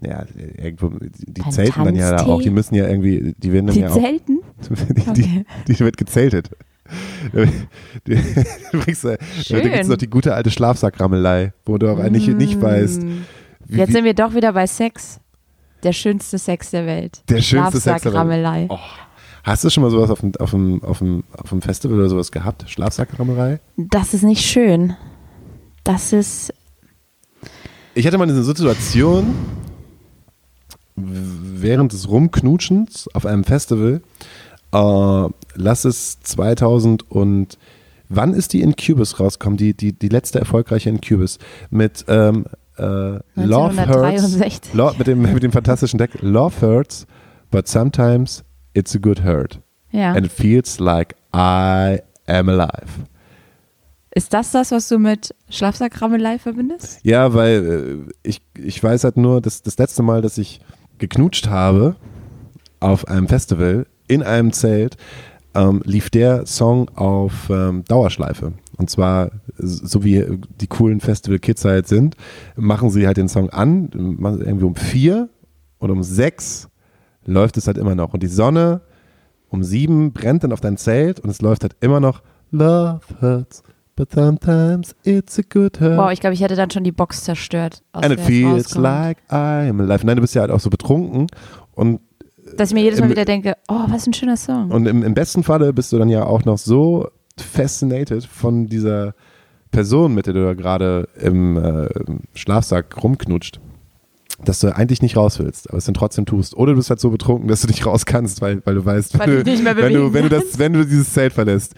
Ja, irgendwo, die, die Beim zelten dann ja da auch. Die müssen ja irgendwie, die werden dann Die ja auch zelten? *laughs* die, die, Okay. die wird gezeltet. *laughs* Die, du bringst, da gibt es noch die gute alte Schlafsackrammelei, wo du auch eigentlich nicht weißt, Mm. wie, Jetzt sind wir doch wieder bei Sex. Der schönste Sex der Welt. der schönste Sex der Welt. Oh. Hast du schon mal sowas auf dem, auf, dem, auf, dem, auf dem Festival oder sowas gehabt? Schlafsackrammelei? Das ist nicht schön. Das ist. Ich hatte mal eine Situation während des Rumknutschens auf einem Festival. Äh, lass es 2000 und wann ist die Incubus rausgekommen? Die, die, die letzte erfolgreiche Incubus mit ähm, äh, Love Hurts. 1963. Lo mit, dem, mit dem fantastischen Deck. Love hurts, but sometimes it's a good hurt. Ja. And it feels like I am alive. Ist das das, was du mit Schlafsackrammelei verbindest? Ja, weil äh, ich, ich weiß halt nur, dass das letzte Mal, dass ich geknutscht habe auf einem Festival in einem Zelt, ähm, lief der Song auf ähm, Dauerschleife. Und zwar, so wie die coolen Festival-Kids halt sind, machen sie halt den Song an, irgendwie um vier und um sechs läuft es halt immer noch. Und die Sonne um sieben brennt dann auf dein Zelt und es läuft halt immer noch Love hurts, but sometimes it's a good hurt. Wow, ich glaube, ich hätte dann schon die Box zerstört. aus And it feels rauskommt. like I'm alive. Nein, du bist ja halt auch so betrunken und, Dass ich mir jedes Mal im- wieder denke, oh, was ein schöner Song. und im, im besten Falle bist du dann ja auch noch so fascinated von dieser Person, mit der du da gerade im äh, im Schlafsack rumknutscht, dass du eigentlich nicht raus willst, aber es dann trotzdem tust. Oder du bist halt so betrunken, dass du nicht raus kannst, weil, weil du weißt, Weil wenn, du dich nicht mehr *laughs* wenn, du, wenn, du das, wenn du dieses Zelt verlässt,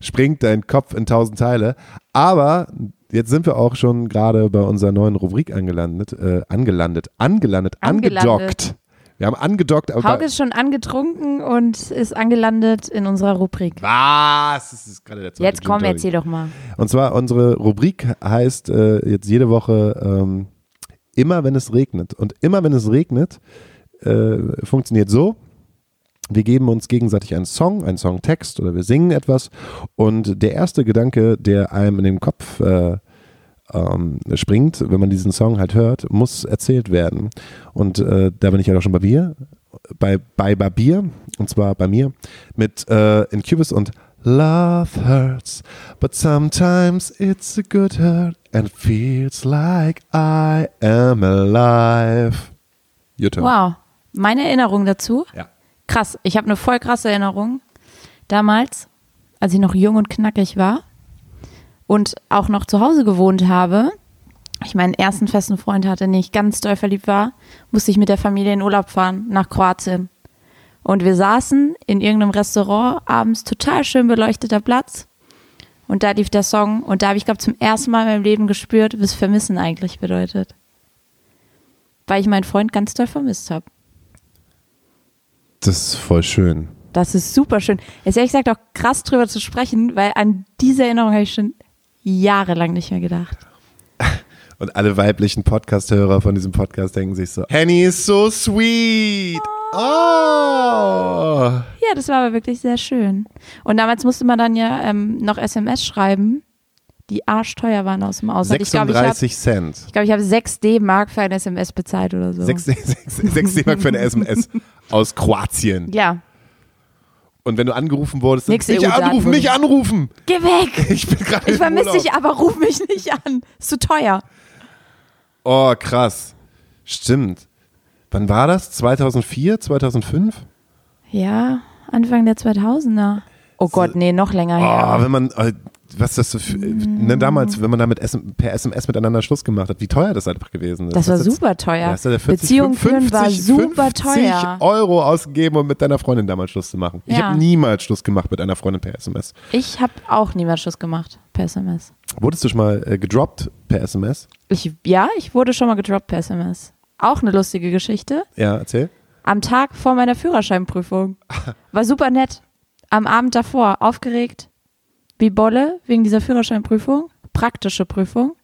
springt dein Kopf in tausend Teile. Aber jetzt sind wir auch schon gerade bei unserer neuen Rubrik angelandet, äh, angelandet, angelandet, Angelandet. angedockt. Wir haben angedockt, aber Hauke ist schon angetrunken und ist angelandet in unserer Rubrik. was? Das ist gerade der zweite Jetzt komm, Tonic. erzähl doch mal. Und zwar unsere Rubrik heißt äh, jetzt jede Woche ähm, immer wenn es regnet. Und immer wenn es regnet, äh, funktioniert so. Wir geben uns gegenseitig einen Song, einen Songtext oder wir singen etwas. Und der erste Gedanke, der einem in den Kopf äh, ähm, springt, wenn man diesen Song halt hört, muss erzählt werden. Und äh, da bin ich ja auch schon bei Bier, bei, bei Barbier, und zwar bei mir, mit äh, Incubus und Love hurts, but sometimes it's a good hurt and feels like I am alive. Turn. Wow. Meine Erinnerung dazu? Ja. Krass. Ich habe eine voll krasse Erinnerung. Damals, als ich noch jung und knackig war und auch noch zu Hause gewohnt habe, ich meinen ersten festen Freund hatte, den ich ganz doll verliebt war, musste ich mit der Familie in Urlaub fahren nach Kroatien. Und wir saßen in irgendeinem Restaurant, abends total schön beleuchteter Platz. Und da lief der Song und da habe ich, glaube zum ersten Mal in meinem Leben gespürt, was Vermissen eigentlich bedeutet. Weil ich meinen Freund ganz doll vermisst habe. Das ist voll schön. Das ist super schön. Es ist ehrlich gesagt auch krass drüber zu sprechen, weil an diese Erinnerung habe ich schon jahrelang nicht mehr gedacht. *laughs* Und alle weiblichen Podcast-Hörer von diesem Podcast denken sich so, Henny ist so sweet. Oh. Ja, das war aber wirklich sehr schön. Und damals musste man dann ja ähm, noch SMS schreiben, die arschteuer waren aus dem Ausland. Ich glaube, ich habe 36 Cent. ich glaub, ich hab 6 D-Mark für ein SMS bezahlt oder so. 6 D-Mark für eine SMS aus Kroatien. Ja, Und wenn du angerufen wurdest, dann nicht anrufen, nicht anrufen. geh weg! Ich bin gerade Ich vermisse dich, aber ruf mich nicht an. Ist zu teuer. Oh, krass. Stimmt. Wann war das? 2004, 2005? Ja, Anfang der 2000er. Oh Gott, nee, noch länger her. Oh, wenn man, äh, was das so, für, ne, damals, wenn man damit per SMS miteinander Schluss gemacht hat, wie teuer das einfach gewesen ist. Das war jetzt- super teuer. Da 40, Beziehung führen war 50, super 50 teuer. Euro ausgegeben, um mit deiner Freundin damals Schluss zu machen. Ich Ja. habe niemals Schluss gemacht mit einer Freundin per SMS. Ich habe auch niemals Schluss gemacht per SMS. Wurdest du schon mal äh, gedroppt per SMS? Ich, ja, ich wurde schon mal gedroppt per SMS. Auch eine lustige Geschichte. Ja, erzähl. Am Tag vor meiner Führerscheinprüfung. *laughs* War super nett. Am Abend davor aufgeregt, wie Bolle, wegen dieser Führerscheinprüfung. Praktische Prüfung.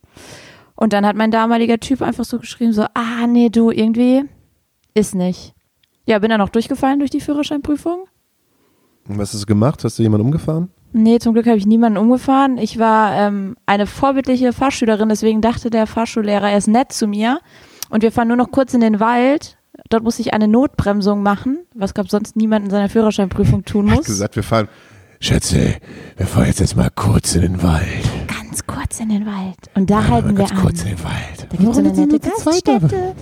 Und dann hat mein damaliger Typ einfach so geschrieben, so, ah, nee, du, irgendwie ist nicht. Ja, bin dann noch durchgefallen durch die Führerscheinprüfung. Und was hast du gemacht? Hast du jemanden umgefahren? Nee, zum Glück habe ich niemanden umgefahren. Ich war ähm, eine vorbildliche Fahrschülerin, deswegen dachte der Fahrschullehrer, er ist nett zu mir. Und wir fahren nur noch kurz in den Wald. Dort musste ich eine Notbremsung machen, was gab sonst niemand in seiner Führerscheinprüfung tun Hat muss. gesagt, wir fahren. Schätze, wir fahren jetzt, jetzt mal kurz in den Wald. Ganz kurz in den Wald. Und da halten wir ganz an. kurz in den Wald. Da gibt es eine nette? Gaststätte.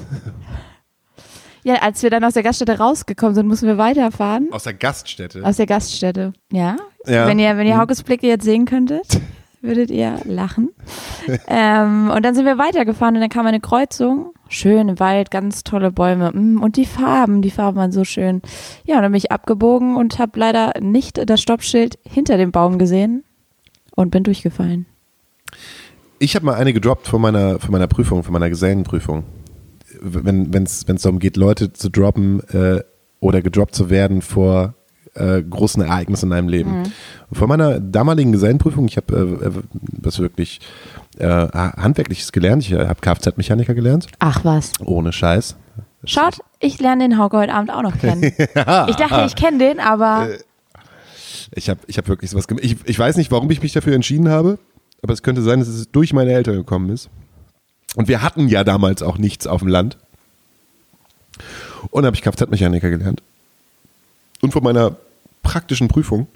Ja, als wir dann aus der Gaststätte rausgekommen sind, mussten wir weiterfahren. Aus der Gaststätte. Aus der Gaststätte. Ja. Ja. Wenn ihr, wenn ihr Mhm. Haukes Blicke jetzt sehen könntet, *laughs* würdet ihr lachen. *laughs* ähm, und dann sind wir weitergefahren und dann kam eine Kreuzung. Schön im Wald, ganz tolle Bäume. Mm, Und die Farben, die Farben waren so schön. Ja, und dann bin ich abgebogen und habe leider nicht das Stoppschild hinter dem Baum gesehen und bin durchgefallen. Ich habe mal eine gedroppt vor meiner, vor meiner Prüfung, vor meiner Gesellenprüfung. Wenn es darum geht, Leute zu droppen äh, oder gedroppt zu werden vor äh, großen Ereignissen in einem Leben. Mhm. Vor meiner damaligen Gesellenprüfung, ich habe äh, äh, was wirklich äh, Handwerkliches gelernt. Ich äh, habe Kfz-Mechaniker gelernt, Ach was. ohne Scheiß. Schaut, ich lerne den Hauke heute Abend auch noch kennen. *laughs* Ich dachte, ich kenne den, aber Ich habe ich hab wirklich sowas gemacht. Ich, ich weiß nicht, warum ich mich dafür entschieden habe, aber es könnte sein, dass es durch meine Eltern gekommen ist. Und wir hatten ja damals auch nichts auf dem Land. Und habe ich Kfz-Mechaniker gelernt. Und vor meiner praktischen Prüfung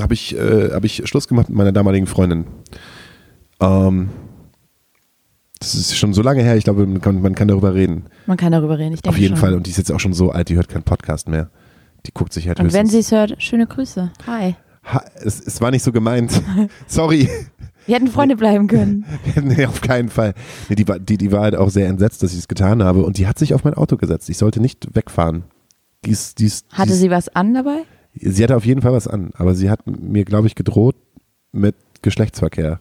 habe ich, äh, hab ich Schluss gemacht mit meiner damaligen Freundin. Ähm, das ist schon so lange her, ich glaube, man kann, man kann darüber reden. man kann darüber reden. Ich denke Auf jeden schon. Fall. Und die ist jetzt auch schon so alt, die hört keinen Podcast mehr. Die guckt sich halt Und wenn sie es hört, schöne Grüße. Hi. Ha, es, es war nicht so gemeint. *laughs* Sorry. Wir hätten Freunde bleiben können. *laughs* nee, auf keinen Fall. Nee, die, war, die, die war halt auch sehr entsetzt, dass ich es getan habe und die hat sich auf mein Auto gesetzt. Ich sollte nicht wegfahren. Die ist, die ist, die Hatte ist, sie was an dabei? Sie hatte auf jeden Fall was an, aber sie hat mir, glaube ich, gedroht mit Geschlechtsverkehr.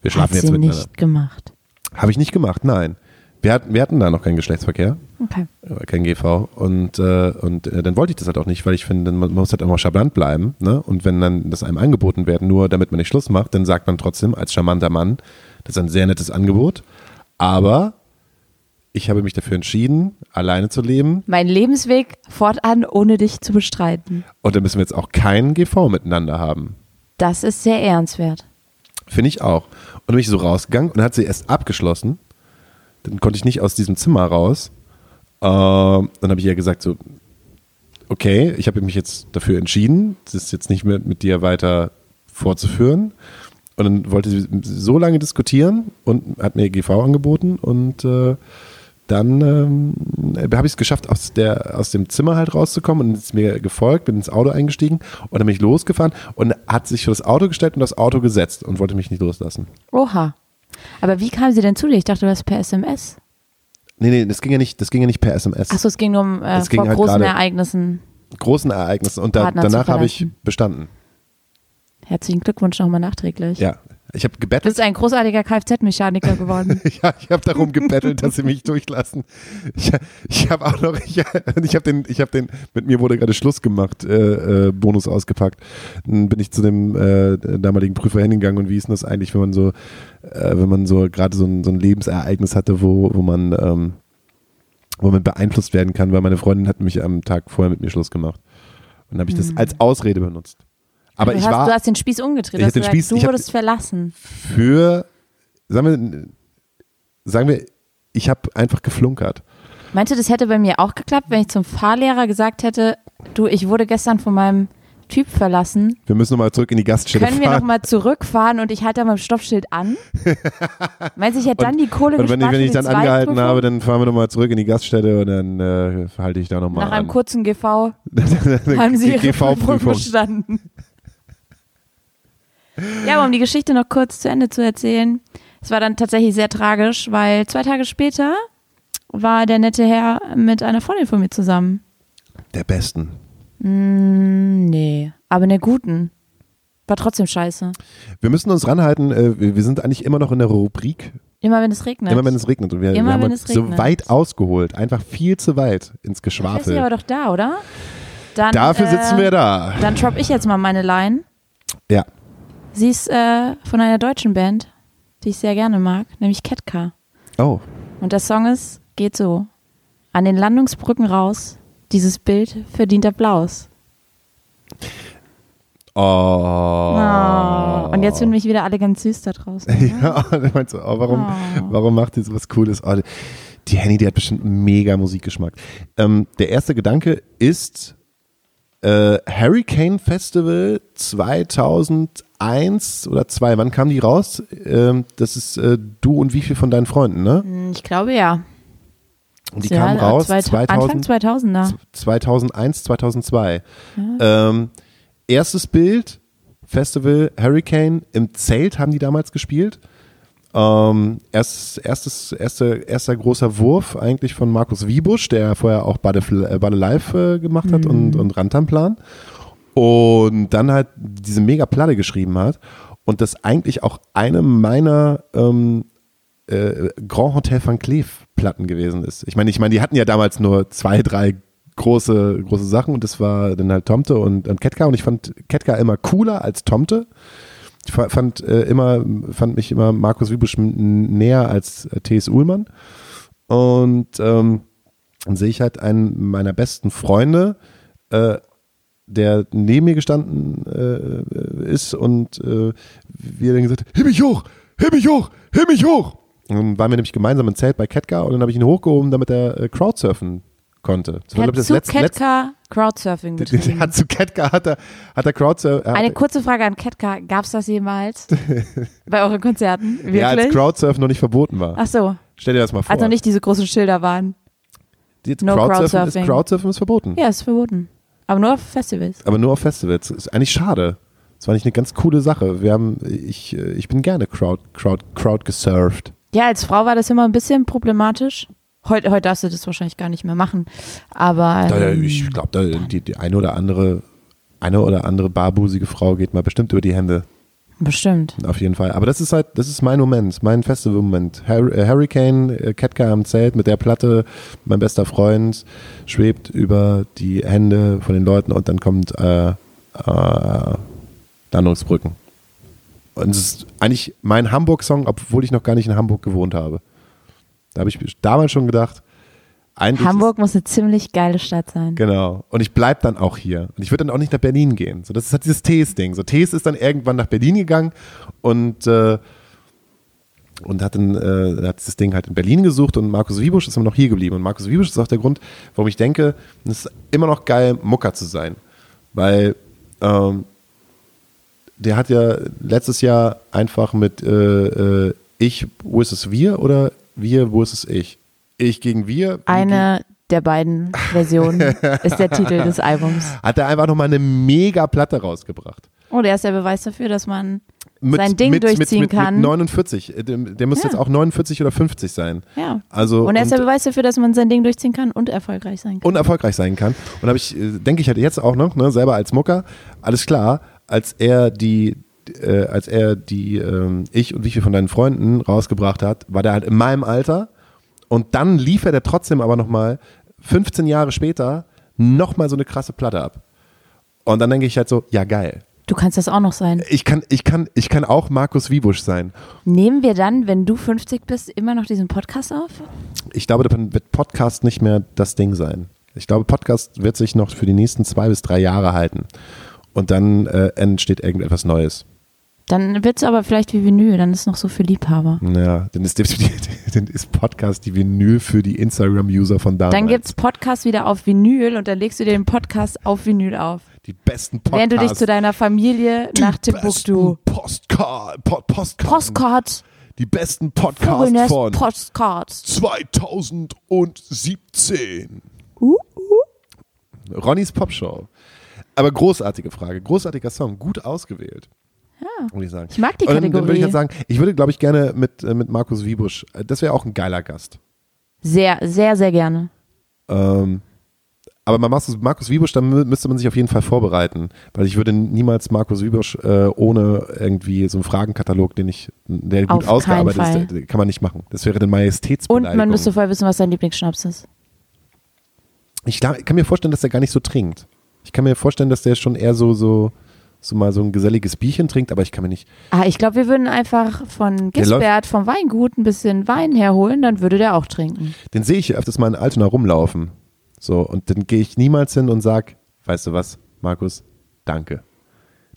Wir schlafen Hat jetzt sie miteinander. nicht gemacht. Habe ich nicht gemacht, nein. Wir hatten, wir hatten da noch keinen Geschlechtsverkehr, Okay. kein GV. Und, äh, und äh, dann wollte ich das halt auch nicht, weil ich finde, man muss halt immer charmant bleiben. Ne? Und wenn dann das einem angeboten wird, nur damit man nicht Schluss macht, dann sagt man trotzdem als charmanter Mann, das ist ein sehr nettes Angebot. Aber ich habe mich dafür entschieden, alleine zu leben. Mein Lebensweg fortan ohne dich zu bestreiten. Und dann müssen wir jetzt auch keinen GV miteinander haben. Das ist sehr ehrenswert. Finde ich auch. Und dann bin ich so rausgegangen und hat sie erst abgeschlossen. Dann konnte ich nicht aus diesem Zimmer raus. Ähm, dann habe ich ihr gesagt so, okay, ich habe mich jetzt dafür entschieden, das ist jetzt nicht mehr mit dir weiter fortzuführen. Und dann wollte sie so lange diskutieren und hat mir GV angeboten und äh, dann ähm, habe ich es geschafft, aus, der, aus dem Zimmer halt rauszukommen und ist mir gefolgt, bin ins Auto eingestiegen und dann bin ich losgefahren und hat sich für das Auto gestellt und das Auto gesetzt und wollte mich nicht loslassen. Oha. Aber wie kam sie denn zu dir? Ich dachte, du hast per SMS. Nee, nee, das ging ja nicht, das ging ja nicht per SMS. Achso, es ging nur um äh, vor halt großen Ereignissen. Großen Ereignissen und da, danach habe ich bestanden. Herzlichen Glückwunsch nochmal nachträglich. Ja, ich habe Du gebettelt. bist ein großartiger Kfz-Mechaniker geworden. *laughs* Ja, ich habe darum gebettelt, dass sie mich durchlassen. Ich, ich habe auch noch, ich, ich habe den, ich habe den, mit mir wurde gerade Schluss gemacht, äh, äh, Bonus ausgepackt. Dann bin ich zu dem äh, damaligen Prüfer hingegangen und wie ist denn das eigentlich, wenn man so, äh, wenn man so gerade so ein, so ein Lebensereignis hatte, wo, wo man, ähm, wo man beeinflusst werden kann, weil meine Freundin hat mich am Tag vorher mit mir Schluss gemacht. Und dann habe ich das als Ausrede benutzt. Aber du, ich hast, war du hast den Spieß umgedreht. Ich den gesagt, Spieß- du wurdest verlassen. für, sagen wir, sagen wir, ich habe einfach geflunkert. Meinst du, das hätte bei mir auch geklappt, wenn ich zum Fahrlehrer gesagt hätte, du, ich wurde gestern von meinem Typ verlassen. Wir müssen nochmal zurück in die Gaststätte Können wir fahren. nochmal zurückfahren und ich halte da mein Stoppschild an? *laughs* Meinst du, ich hätte dann die Kohle und wenn ich, wenn ich dann angehalten habe, dann fahren wir nochmal zurück in die Gaststätte und dann äh, halte ich da nochmal Nach einem an. kurzen GV *laughs* haben sie ihre Prüfung bestanden. *laughs* Ja, aber um die Geschichte noch kurz zu Ende zu erzählen. Es war dann tatsächlich sehr tragisch, weil zwei Tage später war der nette Herr mit einer Freundin von mir zusammen. Der Besten. Mm, nee, aber einer guten. War trotzdem scheiße. Wir müssen uns ranhalten, äh, wir wir sind eigentlich immer noch in der Rubrik, Immer wenn es regnet. immer wenn es regnet. Und wir, Immer wir haben uns es so regnet. weit ausgeholt, einfach viel zu weit ins Dafür ist sie Geschwafel. aber doch da, oder? Dann, Dafür sitzen äh, wir da. Dann drop ich jetzt mal meine Line. Ja. Sie ist äh, von einer deutschen Band, die ich sehr gerne mag, nämlich Ketka. Oh. Und der Song ist, geht so. An den Landungsbrücken raus, dieses Bild verdient Applaus. Oh. Oh. Und jetzt finden mich wieder alle ganz süß da draußen. *laughs* ne? Ja, du meinst so, oh, warum, Oh. warum macht die so was Cooles? Oh, die- die Henny, die hat bestimmt mega Musikgeschmack. Ähm, der erste Gedanke ist äh, Hurricane Festival 2001 oder 2. Wann kam die raus? Ähm, das ist äh, du und wie viel von deinen Freunden, ne? Hm, Ich glaube ja. Und die ja, kamen raus zweit- Anfang 2000, 2000er. 2001, 2002. Ähm, erstes Bild, Festival Hurricane, im Zelt haben die damals gespielt. Ähm, erstes, erstes, erster, erster großer Wurf eigentlich von Markus Wiebusch, der vorher auch Bade, äh, Bade Live äh, gemacht hat und, und Rantanplan. Und dann halt diese mega Platte geschrieben hat. Und das eigentlich auch eine meiner ähm, äh, Grand Hotel Van Cleef Platten gewesen ist. Ich meine, ich meine, die hatten ja damals nur zwei, drei große, große Sachen und das war dann halt Tomte und, und Ketka und ich fand Ketka immer cooler als Tomte. Ich fa- fand äh, immer, fand mich immer Markus Wiebusch näher als äh, T.S. Uhlmann. Und ähm, dann sehe ich halt einen meiner besten Freunde, äh, der neben mir gestanden äh, ist und äh, wie er dann gesagt hat, heb mich hoch, heb mich hoch, heb mich hoch. Und dann waren wir nämlich gemeinsam im Zelt bei Ketka und dann habe ich ihn hochgehoben, damit er äh, Crowdsurfen konnte. Das letzte, letzte, Ketka Crowdsurfing betrieben. hat zu Ketka hat er, hat er Crowdsurfen. Eine kurze Frage an Ketka. Gab es das jemals *laughs* bei euren Konzerten? Wirklich? Ja, als Crowdsurfen noch nicht verboten war. Ach so, Stell dir das mal vor. als noch nicht diese großen Schilder waren. Jetzt no Crowdsurfen, ist, Crowdsurfing. Crowdsurfen ist verboten. Ja, ist verboten. Aber nur auf Festivals. Aber nur auf Festivals. Ist eigentlich schade. Das war nicht eine ganz coole Sache. Wir haben, ich, äh, ich bin gerne Crowd, Crowd, Crowd gesurft. Ja, als Frau war das immer ein bisschen problematisch. Heute, heute darfst du das wahrscheinlich gar nicht mehr machen. Aber ähm, ich glaube, die, die eine oder andere, eine oder andere barbusige Frau geht mal bestimmt über die Hände. bestimmt. Auf jeden Fall. Aber das ist halt, das ist mein Moment, mein Festival-Moment. Äh, Hurricane, äh, Ketka am Zelt mit der Platte, mein bester Freund, schwebt über die Hände von den Leuten und dann kommt äh, äh, Landungsbrücken. Und es ist eigentlich mein Hamburg-Song, obwohl ich noch gar nicht in Hamburg gewohnt habe. Da habe ich damals schon gedacht, Hamburg muss eine ziemlich geile Stadt sein. Genau. Und ich bleib dann auch hier. Und ich würde dann auch nicht nach Berlin gehen. So, das ist halt dieses Tees-Ding. So, Tees ist dann irgendwann nach Berlin gegangen und, äh, und hat, dann, äh, hat dieses Ding halt in Berlin gesucht und Markus Wiebusch ist immer noch hier geblieben. Und Markus Wiebusch ist auch der Grund, warum ich denke, es ist immer noch geil, Mucker zu sein. Weil ähm, der hat ja letztes Jahr einfach mit äh, äh, Ich, wo ist es wir oder wir, wo ist es ich? Ich gegen wir. Eine der beiden Versionen *laughs* ist der Titel des Albums. hat er einfach nochmal eine mega Platte rausgebracht. Oh, der ist der Beweis dafür, dass man Mit, sein Ding mit, durchziehen mit, kann. Mit 49. Der, der muss Ja. jetzt auch 49 oder 50 sein. ja. Also, Und er ist der Beweis dafür, dass man sein Ding durchziehen kann und erfolgreich sein kann. und erfolgreich sein kann. Und habe ich, äh, denke ich halt jetzt auch noch, ne, selber als Mucker, alles klar, als er die, äh, als er die ähm, Ich und wie viel von deinen Freunden rausgebracht hat, war der halt in meinem Alter. Und dann liefert er trotzdem aber nochmal 15 Jahre später nochmal so eine krasse Platte ab. Und dann denke ich halt so, ja geil. Du kannst das auch noch sein. Ich kann, ich kann, ich kann auch Markus Wiebusch sein. Nehmen wir dann, wenn du 50 bist, immer noch diesen Podcast auf? Ich glaube, dann wird Podcast nicht mehr das Ding sein. Ich glaube, Podcast wird sich noch für die nächsten zwei bis drei Jahre halten. Und dann äh, entsteht irgendetwas Neues. Dann wird es aber vielleicht wie Vinyl, dann ist noch so für Liebhaber. Ja, dann ist, *laughs* dann ist Podcast die Vinyl für die Instagram-User von damals. Dann gibt's Podcast wieder auf Vinyl und dann legst du dir den Podcast auf Vinyl auf. die besten Podcasts. Während du dich zu deiner Familie die nach Timbuktu. besten Postcard, po Postkarten, Postcard, die besten Podcasts von Postcards. 2017. Uh, Ronnys Popshow. Aber großartige Frage, großartiger Song, gut ausgewählt. Ja. Muss ich sagen. Ich mag die Und dann, dann würde ich Kategorie. jetzt sagen, ich würde, glaube ich, gerne mit, äh, mit Markus Wiebusch, äh, das wäre auch ein geiler Gast. Sehr, sehr, sehr gerne. Ähm, aber bei Markus, Markus Wiebusch, da mü- müsste man sich auf jeden Fall vorbereiten, weil ich würde niemals Markus Wiebusch äh, ohne irgendwie so einen Fragenkatalog, den ich, der gut Auf ausgearbeitet ist, kann man nicht machen. Das wäre eine Majestätsbeleidigung. Und man müsste vorher wissen, was dein Lieblingsschnaps ist. ich, kann mir vorstellen, dass der gar nicht so trinkt. Ich kann mir vorstellen, dass der schon eher so, so, so mal so ein geselliges Bierchen trinkt, aber ich kann mir nicht, Ah, ich glaube, wir würden einfach von Gisbert vom Weingut ein bisschen Wein herholen, dann würde der auch trinken. den sehe ich öfters mal in Altona rumlaufen. So, und dann gehe ich niemals hin und sag, weißt du was, Markus, danke.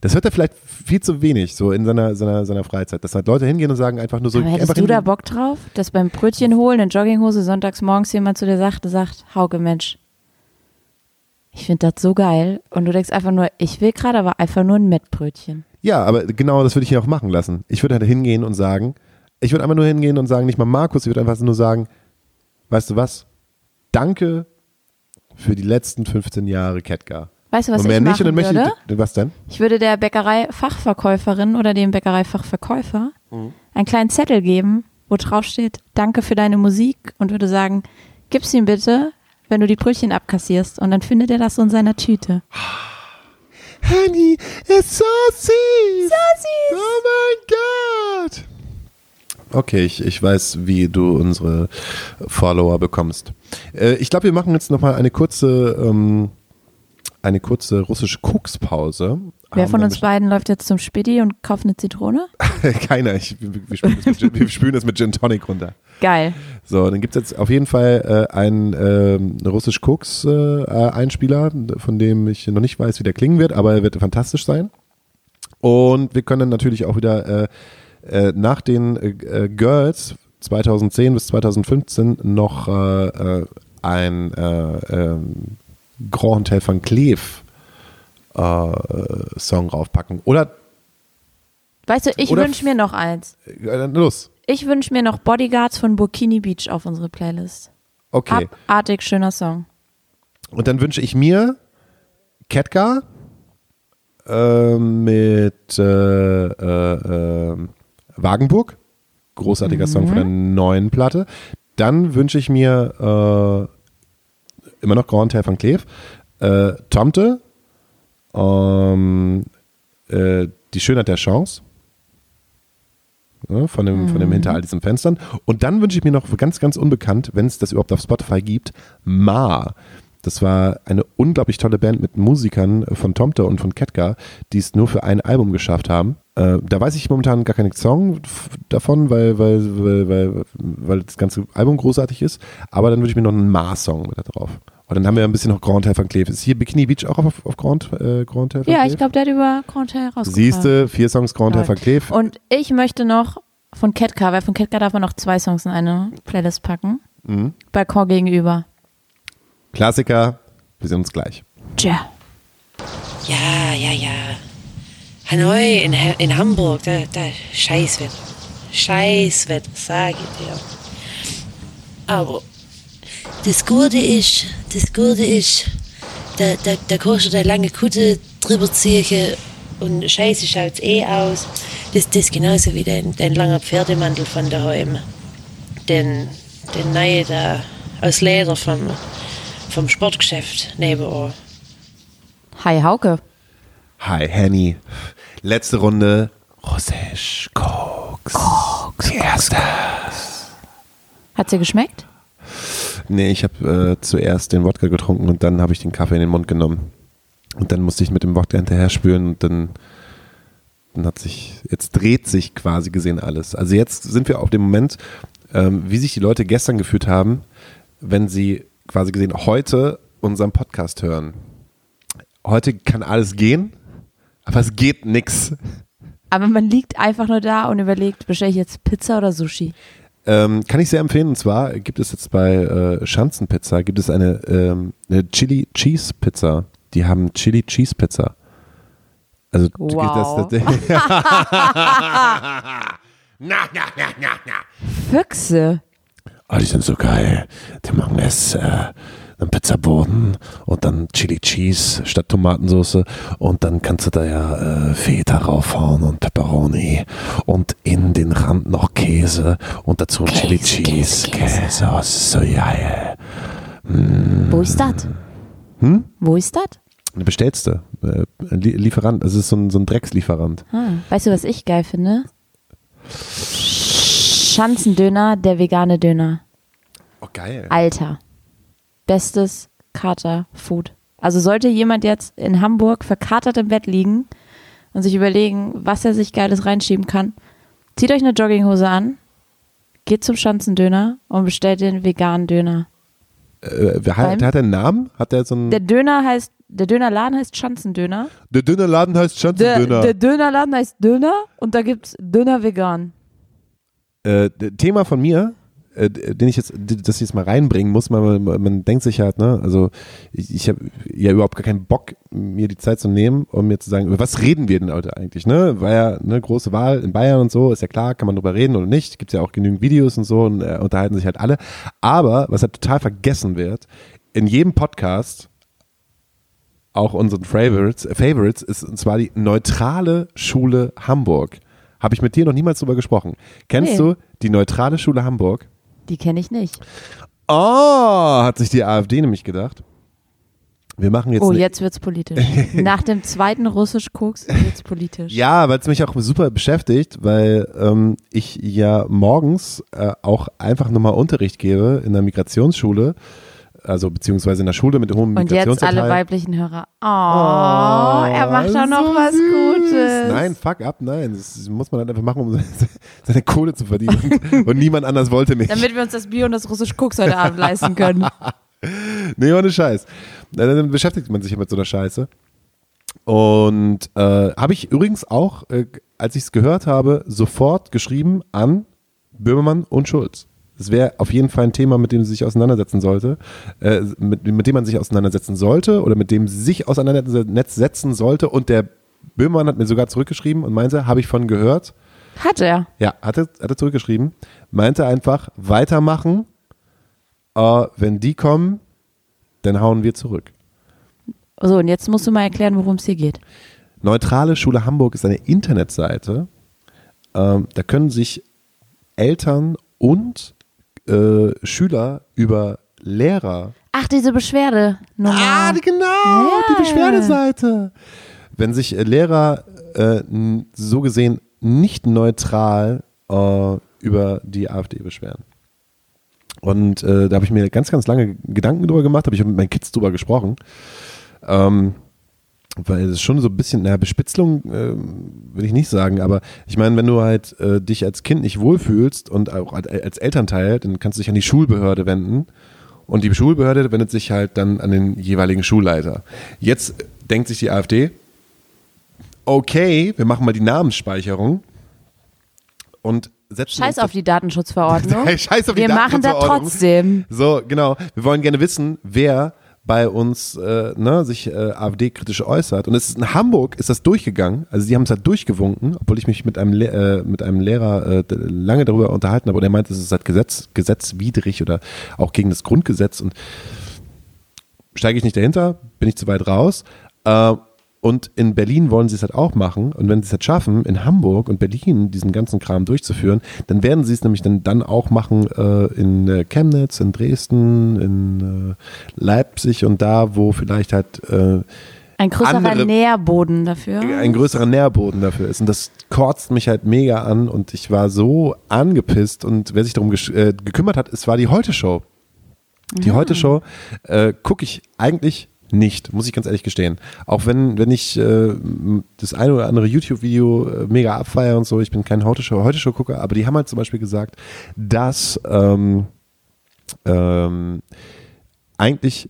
Das hört er vielleicht viel zu wenig, so in seiner, seiner, seiner Freizeit. Dass halt Leute hingehen und sagen einfach nur so, Aber hättest du da. Bock drauf, dass beim Brötchen holen in Jogginghose sonntags morgens jemand zu dir sagt, sagt, Hauke, Mensch, ich finde das so geil. Und du denkst einfach nur, ich will gerade aber einfach nur ein Mettbrötchen. Ja, aber genau das würde ich hier auch machen lassen. Ich würde halt hingehen und sagen, ich würde einfach nur hingehen und sagen, nicht mal Markus, ich würde einfach nur sagen, weißt du was, danke für die letzten 15 Jahre Ketka. Weißt du, was und mehr ich nicht, machen und dann möchte würde? ich, was denn? Ich würde der Bäckerei-Fachverkäuferin oder dem Bäckerei-Fachverkäufer Mhm. einen kleinen Zettel geben, wo drauf steht, danke für deine Musik und würde sagen, gib's ihm bitte, wenn du die Brötchen abkassierst. Und dann findet er das so in seiner Tüte. Honey, it's so süß. So süß. Oh mein Gott. Okay, ich, ich weiß, wie du unsere Follower bekommst. Äh, ich glaube, wir machen jetzt nochmal eine kurze, ähm, eine kurze russische Kokspause. Wer von uns beiden läuft jetzt zum Späti und kauft eine Zitrone? *laughs* Keiner. Ich, wir, spülen das mit, Gin- wir spülen das mit Gin Tonic runter. Geil. So, dann gibt es jetzt auf jeden Fall äh, einen ähm, russisch Koks äh, äh, Einspieler, von dem ich noch nicht weiß, wie der klingen wird, aber er wird fantastisch sein. Und wir können natürlich auch wieder äh, äh, nach den äh, äh, Girls 2010 bis 2015 noch äh, äh, ein äh, ähm, Grand Hotel Cleef äh, Song raufpacken. Oder Weißt du, ich wünsche mir noch eins. äh, los. Ich wünsche mir noch Bodyguards von Burkini Beach auf unsere Playlist. Okay. Abartig schöner Song. Und dann wünsche ich mir Ketka, äh, mit äh, äh, äh, Wagenburg. Großartiger Song von der neuen Platte. Dann wünsche ich mir äh, immer noch Grand Terre van Cleef. Äh, Tomte. Ähm, äh, die Schönheit der Chance. Ja, von, dem, von dem hinter all diesen Fenstern. Und dann wünsche ich mir noch ganz, ganz unbekannt, wenn es das überhaupt auf Spotify gibt, Ma. Das war eine unglaublich tolle Band mit Musikern von Tomte und von Ketka, die es nur für ein Album geschafft haben. Äh, da weiß ich momentan gar keinen Song davon, weil, weil, weil, weil, weil das ganze Album großartig ist. Aber dann würde ich mir noch einen Ma-Song mit da drauf. Und dann haben wir ein bisschen noch Grand Terre van Cleef. Ist hier Bikini Beach auch auf, auf Grand, äh, Grand van Ja, ich glaube, der hat über Grand Hotel rausgebracht. Siehste, vier Songs Grand Terre van Cleef. Und ich möchte noch von Ketka, weil von Ketka darf man noch zwei Songs in eine Playlist packen. Mhm. Balkon gegenüber. Klassiker, wir sehen uns gleich. Tja. Ja, ja, ja. Hanoi in, in Hamburg, da, da Scheißwetter. Scheißwetter, sag ich dir. Aber das Gute ist, das Gute ist, da, da, da kannst du da lange Kutte drüber ziehen und scheiße schaut's eh aus. Das, das ist genauso wie dein, dein langer Pferdemantel von daheim. Den, den neue da aus Leder vom, vom Sportgeschäft nebenan. Hi, Hauke. Hi, Henny. Letzte Runde. Russisch, Koks. Koks. Die erste. Hat's dir geschmeckt? Nee, ich habe äh, zuerst den Wodka getrunken und dann habe ich den Kaffee in den Mund genommen. Und dann musste ich mit dem Wodka hinterher spüren und dann, dann hat sich, jetzt dreht sich quasi gesehen alles. Also jetzt sind wir auf dem Moment, ähm, wie sich die Leute gestern gefühlt haben, wenn sie quasi gesehen heute unseren Podcast hören. Heute kann alles gehen, aber es geht nix. Aber man liegt einfach nur da und überlegt, bestelle ich jetzt Pizza oder Sushi? Ähm, kann ich sehr empfehlen. Und zwar gibt es jetzt bei äh, Schanzenpizza gibt es eine, ähm, eine Chili Cheese Pizza. Die haben Chili Cheese Pizza. Also Wow. das, das, *laughs* Na, na, na, na, na. Füchse. oh, die sind so geil. Die machen es äh, einen Pizzaboden und dann Chili Cheese statt Tomatensauce und dann kannst du da ja äh, Feta raufhauen und Pepperoni und in den Rand noch Käse und dazu Chili Käse, Cheese. Käse, Käse. Oh, das ist so geil. Wo ist das? Hm? Wo ist das? Bestellst du. Äh, Lie- Lieferant. Das ist so ein, so ein Dreckslieferant. Ah, weißt du, was ich geil finde? Schanzendöner, der vegane Döner. Oh, geil. Alter. Bestes Kater-Food. Also sollte jemand jetzt in Hamburg verkatert im Bett liegen und sich überlegen, was er sich Geiles reinschieben kann, zieht euch eine Jogginghose an, geht zum Schanzendöner und bestellt den veganen Döner. Äh, wer hat, der hat einen Namen? Hat der so einen. Der Döner heißt, der Dönerladen heißt Schanzendöner. Der Dönerladen heißt Der, Schanzendöner. der Dönerladen heißt Döner und da gibt's Döner vegan. äh, Thema von mir, äh, den ich jetzt, das ich jetzt mal reinbringen muss, man, man, denkt sich halt, ne, also ich, ich habe ja überhaupt gar keinen Bock, mir die Zeit zu nehmen, um mir zu sagen, über was reden wir denn heute eigentlich, ne? War ja eine große Wahl in Bayern und so, ist ja klar, kann man drüber reden oder nicht, gibt ja auch genügend Videos und so und äh, unterhalten sich halt alle. Aber was halt total vergessen wird, in jedem Podcast auch unseren Favorites, äh, Favorites ist und zwar die neutrale Schule Hamburg. Habe ich mit dir noch niemals drüber gesprochen. Kennst Nee. du die neutrale Schule Hamburg? Die kenne ich nicht. Oh, hat sich die AfD nämlich gedacht. Wir machen jetzt. Oh, jetzt wird's politisch. *laughs* Nach dem zweiten Russisch-Koks wird's politisch. Ja, weil es mich auch super beschäftigt, weil ähm, ich ja morgens äh, auch einfach nochmal Unterricht gebe in der Migrationsschule, also beziehungsweise in der Schule mit hohem Und jetzt alle weiblichen Hörer. Oh, er macht doch noch so was süß. Gutes. Nein, fuck up, nein. Das muss man halt einfach machen, um *laughs* seine Kohle zu verdienen. Und, niemand anders wollte mich. Damit wir uns das Bier und das Russisch-Koks heute Abend leisten können. *laughs* Nee, ohne Scheiß. Dann dann beschäftigt man sich mit so einer Scheiße. Und äh, habe ich übrigens auch, äh, als ich es gehört habe, sofort geschrieben an Böhmermann und Schulz. Das wäre auf jeden Fall ein Thema, mit dem sie sich auseinandersetzen sollte, äh, mit, mit dem man sich auseinandersetzen sollte oder mit dem sie sich auseinandersetzen sollte. Und der Böhmermann hat mir sogar zurückgeschrieben und meinte, habe ich von gehört. Hat er. Ja, hat er, hat er zurückgeschrieben. Meinte einfach, weitermachen. Äh, wenn die kommen, dann hauen wir zurück. So, und jetzt musst du mal erklären, worum es hier geht. Neutrale Schule Hamburg ist eine Internetseite. Ähm, da können sich Eltern und äh, Schüler über Lehrer. Ach, diese Beschwerde. Ah, genau, Ja. die Beschwerdeseite. Wenn sich äh, Lehrer äh, so gesehen nicht neutral äh, über die AfD beschweren. Und äh, da habe ich mir ganz, ganz lange Gedanken drüber gemacht, habe ich mit meinen Kids drüber gesprochen. Ähm, weil es ist schon so ein bisschen, naja, Bespitzelung äh, will ich nicht sagen, aber ich meine, wenn du halt äh, dich als Kind nicht wohlfühlst und auch als, Elternteil, dann kannst du dich an die Schulbehörde wenden und die Schulbehörde wendet sich halt dann an den jeweiligen Schulleiter. Jetzt denkt sich die AfD, okay, wir machen mal die Namensspeicherung und setzen Scheiß auf die Datenschutzverordnung. *laughs* Scheiß auf die Wir machen das Datenschutzverordnung. trotzdem. So, genau. Wir wollen gerne wissen, wer bei uns äh, ne, sich äh, AfD-kritisch äußert. Und es ist in Hamburg ist das durchgegangen. Also die haben es halt durchgewunken, obwohl ich mich mit einem, Le äh, mit einem Lehrer äh, lange darüber unterhalten habe. Und er meinte, es ist halt Gesetz, gesetzwidrig oder auch gegen das Grundgesetz. Und steige ich nicht dahinter, bin ich zu weit raus. Und in Berlin wollen sie es halt auch machen. Und wenn sie es halt schaffen, in Hamburg und Berlin diesen ganzen Kram durchzuführen, dann werden sie es nämlich dann, dann auch machen äh, in äh, Chemnitz, in Dresden, in äh, Leipzig und da, wo vielleicht halt äh, Ein größerer Andere- Nährboden dafür. ein größerer Nährboden dafür ist. Und das kotzt mich halt mega an und ich war so angepisst und wer sich darum äh, gekümmert hat, es war die Heute-Show. Die Heute-Show äh, gucke ich eigentlich nicht, muss ich ganz ehrlich gestehen. Auch wenn, wenn ich äh, das eine oder andere YouTube-Video äh, mega abfeiere und so, ich bin kein Heute-Show, Heute-Show-Gucker, aber die haben halt zum Beispiel gesagt, dass ähm, ähm, eigentlich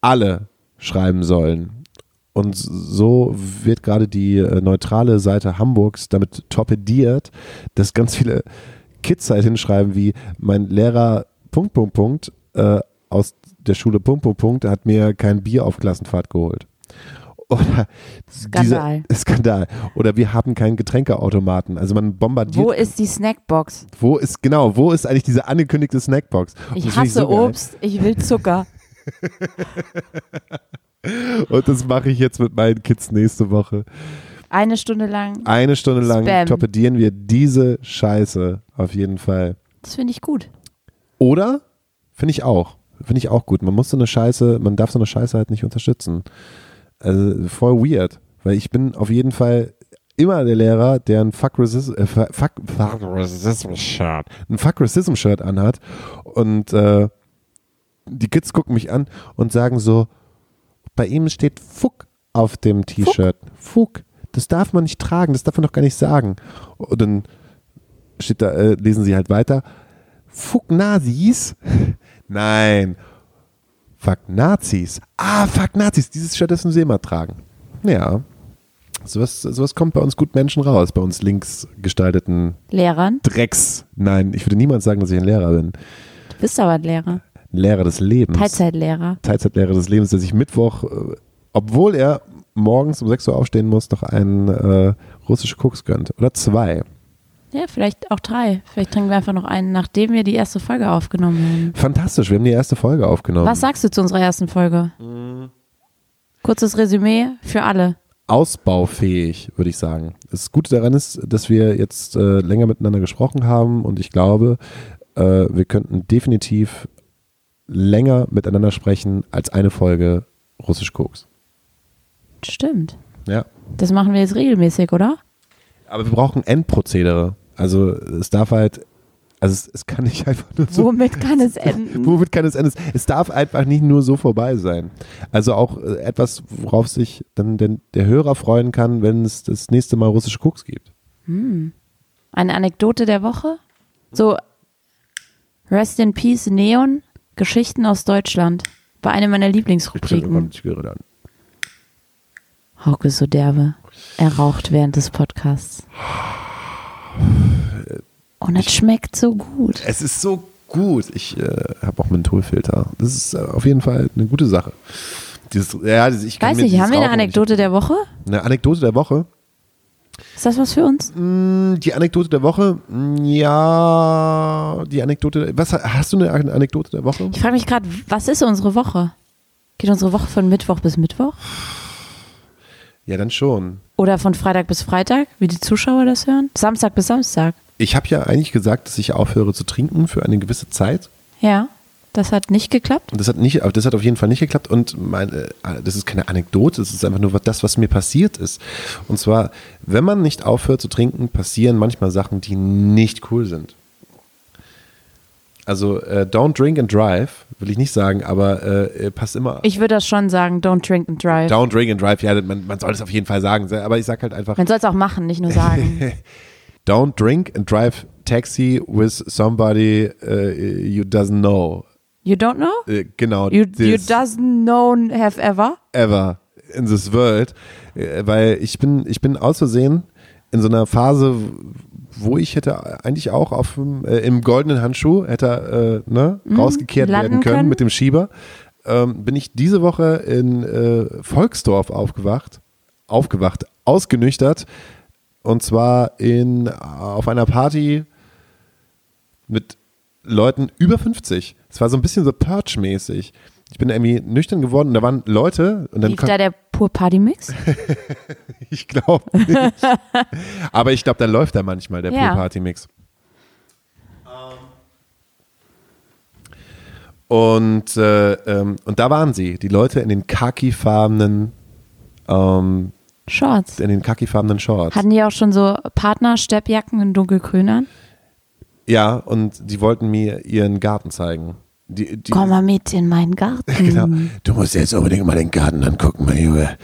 alle schreiben sollen. Und so wird gerade die äh, neutrale Seite Hamburgs damit torpediert, dass ganz viele Kids halt hinschreiben wie mein Lehrer Punkt, Punkt, Punkt äh, aus der Schule Punkt, Punkt, Punkt hat mir kein Bier auf Klassenfahrt geholt. Oder Skandal. *laughs* Skandal. Oder wir haben keinen Getränkeautomaten. Also man bombardiert. Wo ist die Snackbox? wo ist genau, wo ist eigentlich diese angekündigte Snackbox? Und Ich hasse so geil. Obst, ich will Zucker. *laughs* Und das mache ich jetzt mit meinen Kids nächste Woche. Eine Stunde lang. Eine Stunde lang Spam. torpedieren wir diese Scheiße auf jeden Fall. Das finde ich gut. Oder? Finde ich auch. Finde ich auch gut. Man muss so eine Scheiße, man darf so eine Scheiße halt nicht unterstützen. Also voll weird. Weil ich bin auf jeden Fall immer der Lehrer, der ein Fuck Racism, äh, Fuck, Fuck Racism Shirt, ein Fuck Racism Shirt anhat und äh, die Kids gucken mich an und sagen so, bei ihm steht Fuck auf dem T-Shirt. Fuck. Das darf man nicht tragen, das darf man doch gar nicht sagen. Und dann steht da, äh, lesen sie halt weiter. Fuck Nazis? Nein. Fuck Nazis. Ah, fuck Nazis. Dieses sie immer tragen. Ja. Sowas, sowas kommt bei uns gut Menschen raus, bei uns links gestalteten Lehrern. Drecks. Nein, ich würde niemals sagen, dass ich ein Lehrer bin. Du bist aber ein Lehrer. Ein Lehrer des Lebens. Teilzeitlehrer. Teilzeitlehrer des Lebens, der sich Mittwoch, äh, obwohl er morgens um 6 Uhr aufstehen muss, noch einen äh, russischen Koks gönnt. Oder zwei. Ja, vielleicht auch drei. Vielleicht trinken wir einfach noch einen, nachdem wir die erste Folge aufgenommen haben. Fantastisch, wir haben die erste Folge aufgenommen. Was sagst du zu unserer ersten Folge? Mhm. Kurzes Resümee für alle. ausbaufähig, würde ich sagen. Das Gute daran ist, dass wir jetzt äh, länger miteinander gesprochen haben und ich glaube, äh, wir könnten definitiv länger miteinander sprechen als eine Folge Russisch Koks. Stimmt. Ja. Das machen wir jetzt regelmäßig, oder? Aber wir brauchen Endprozedere. Also es darf halt, also es, es kann nicht einfach nur so. Womit kann es *laughs* enden? Womit kann es enden? Es darf einfach nicht nur so vorbei sein. Also auch äh, etwas, worauf sich dann den, der Hörer freuen kann, wenn es das nächste Mal russische Koks gibt. Eine Anekdote der Woche? So, Rest in Peace Neon, Geschichten aus Deutschland. War eine meiner Lieblingsrubriken. Ich dann. Hauke ist so derbe. Er raucht während des Podcasts. Und es schmeckt so gut. Es ist so gut. Ich äh, habe auch Mentholfilter. Das ist äh, auf jeden Fall eine gute Sache. Dieses, ja, dieses, ich Weiß nicht, haben wir eine Anekdote nicht- der Woche? Eine Anekdote der Woche? Ist das was für uns? Mm, Die Anekdote der Woche? Mm, Ja, die Anekdote. Was hast du eine Anekdote der Woche? Ich frage mich gerade, was ist unsere Woche? Geht unsere Woche von Mittwoch bis Mittwoch? Ja, dann schon. Oder von Freitag bis Freitag, wie die Zuschauer das hören? Samstag bis Samstag. Ich habe ja eigentlich gesagt, dass ich aufhöre zu trinken für eine gewisse Zeit. Ja, das hat nicht geklappt. Das hat nicht, das hat auf jeden Fall nicht geklappt. Und meine, das ist keine Anekdote, das ist einfach nur das, was mir passiert ist. Und zwar, wenn man nicht aufhört zu trinken, passieren manchmal Sachen, die nicht cool sind. Also äh, don't drink and drive, will ich nicht sagen, aber äh, passt immer. Ich würde das schon sagen, don't drink and drive. Don't drink and drive, ja, man, man soll es auf jeden Fall sagen, aber ich sag halt einfach. Man soll es auch machen, nicht nur sagen. *laughs* don't drink and drive taxi with somebody uh, you doesn't know. You don't know? Äh, genau. You, you doesn't know have ever? Ever in this world. Äh, weil ich bin, ich bin aus Versehen in so einer Phase, wo ich hätte eigentlich auch auf äh, im goldenen Handschuh hätte äh, ne, mhm, rausgekehrt werden können, können, mit dem Schieber. Ähm, bin ich diese Woche in äh, Volksdorf aufgewacht, aufgewacht, ausgenüchtert und zwar in auf einer Party mit Leuten über 50. Es war so ein bisschen so Purge-mäßig. Ich bin irgendwie nüchtern geworden und da waren Leute. Und dann Lief da der Pur Party Mix? *laughs* ich glaube nicht. *laughs* Aber ich glaube, da läuft da manchmal der ja. Pur Party Mix. Und, äh, ähm, und da waren sie, die Leute in den khakifarbenen ähm, Shorts. In den khakifarbenen Shorts. Hatten die auch schon so Partner-Steppjacken in dunkelgrün an? Ja, und die wollten mir ihren Garten zeigen. Die, die, Komm mal mit in meinen Garten. *laughs* genau. Du musst jetzt unbedingt mal den Garten angucken, mein Junge.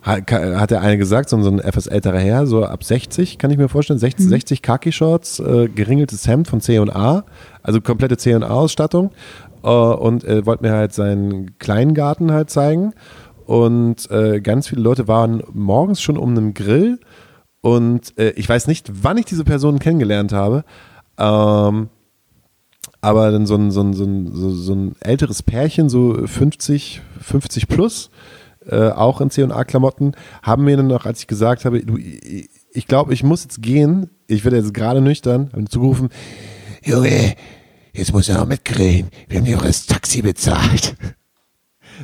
Hat, hat der eine gesagt, so ein etwas älterer Herr, so ab 60, kann ich mir vorstellen, 60, mhm. 60 Khaki-Shorts, äh, geringeltes Hemd von C&A, also komplette C&A-Ausstattung äh, und äh, wollte mir halt seinen kleinen Garten halt zeigen und äh, ganz viele Leute waren morgens schon um einen Grill und äh, ich weiß nicht, wann ich diese Person kennengelernt habe, ähm, aber dann so ein, so, ein, so, ein, so ein älteres Pärchen, so 50, 50 plus, äh, auch in C&A-Klamotten, haben mir dann noch, als ich gesagt habe, du, ich glaube, ich muss jetzt gehen, ich werde jetzt gerade nüchtern, haben zugerufen, Junge, jetzt muss er auch mitgrillen, wir haben ja auch das Taxi bezahlt. *laughs*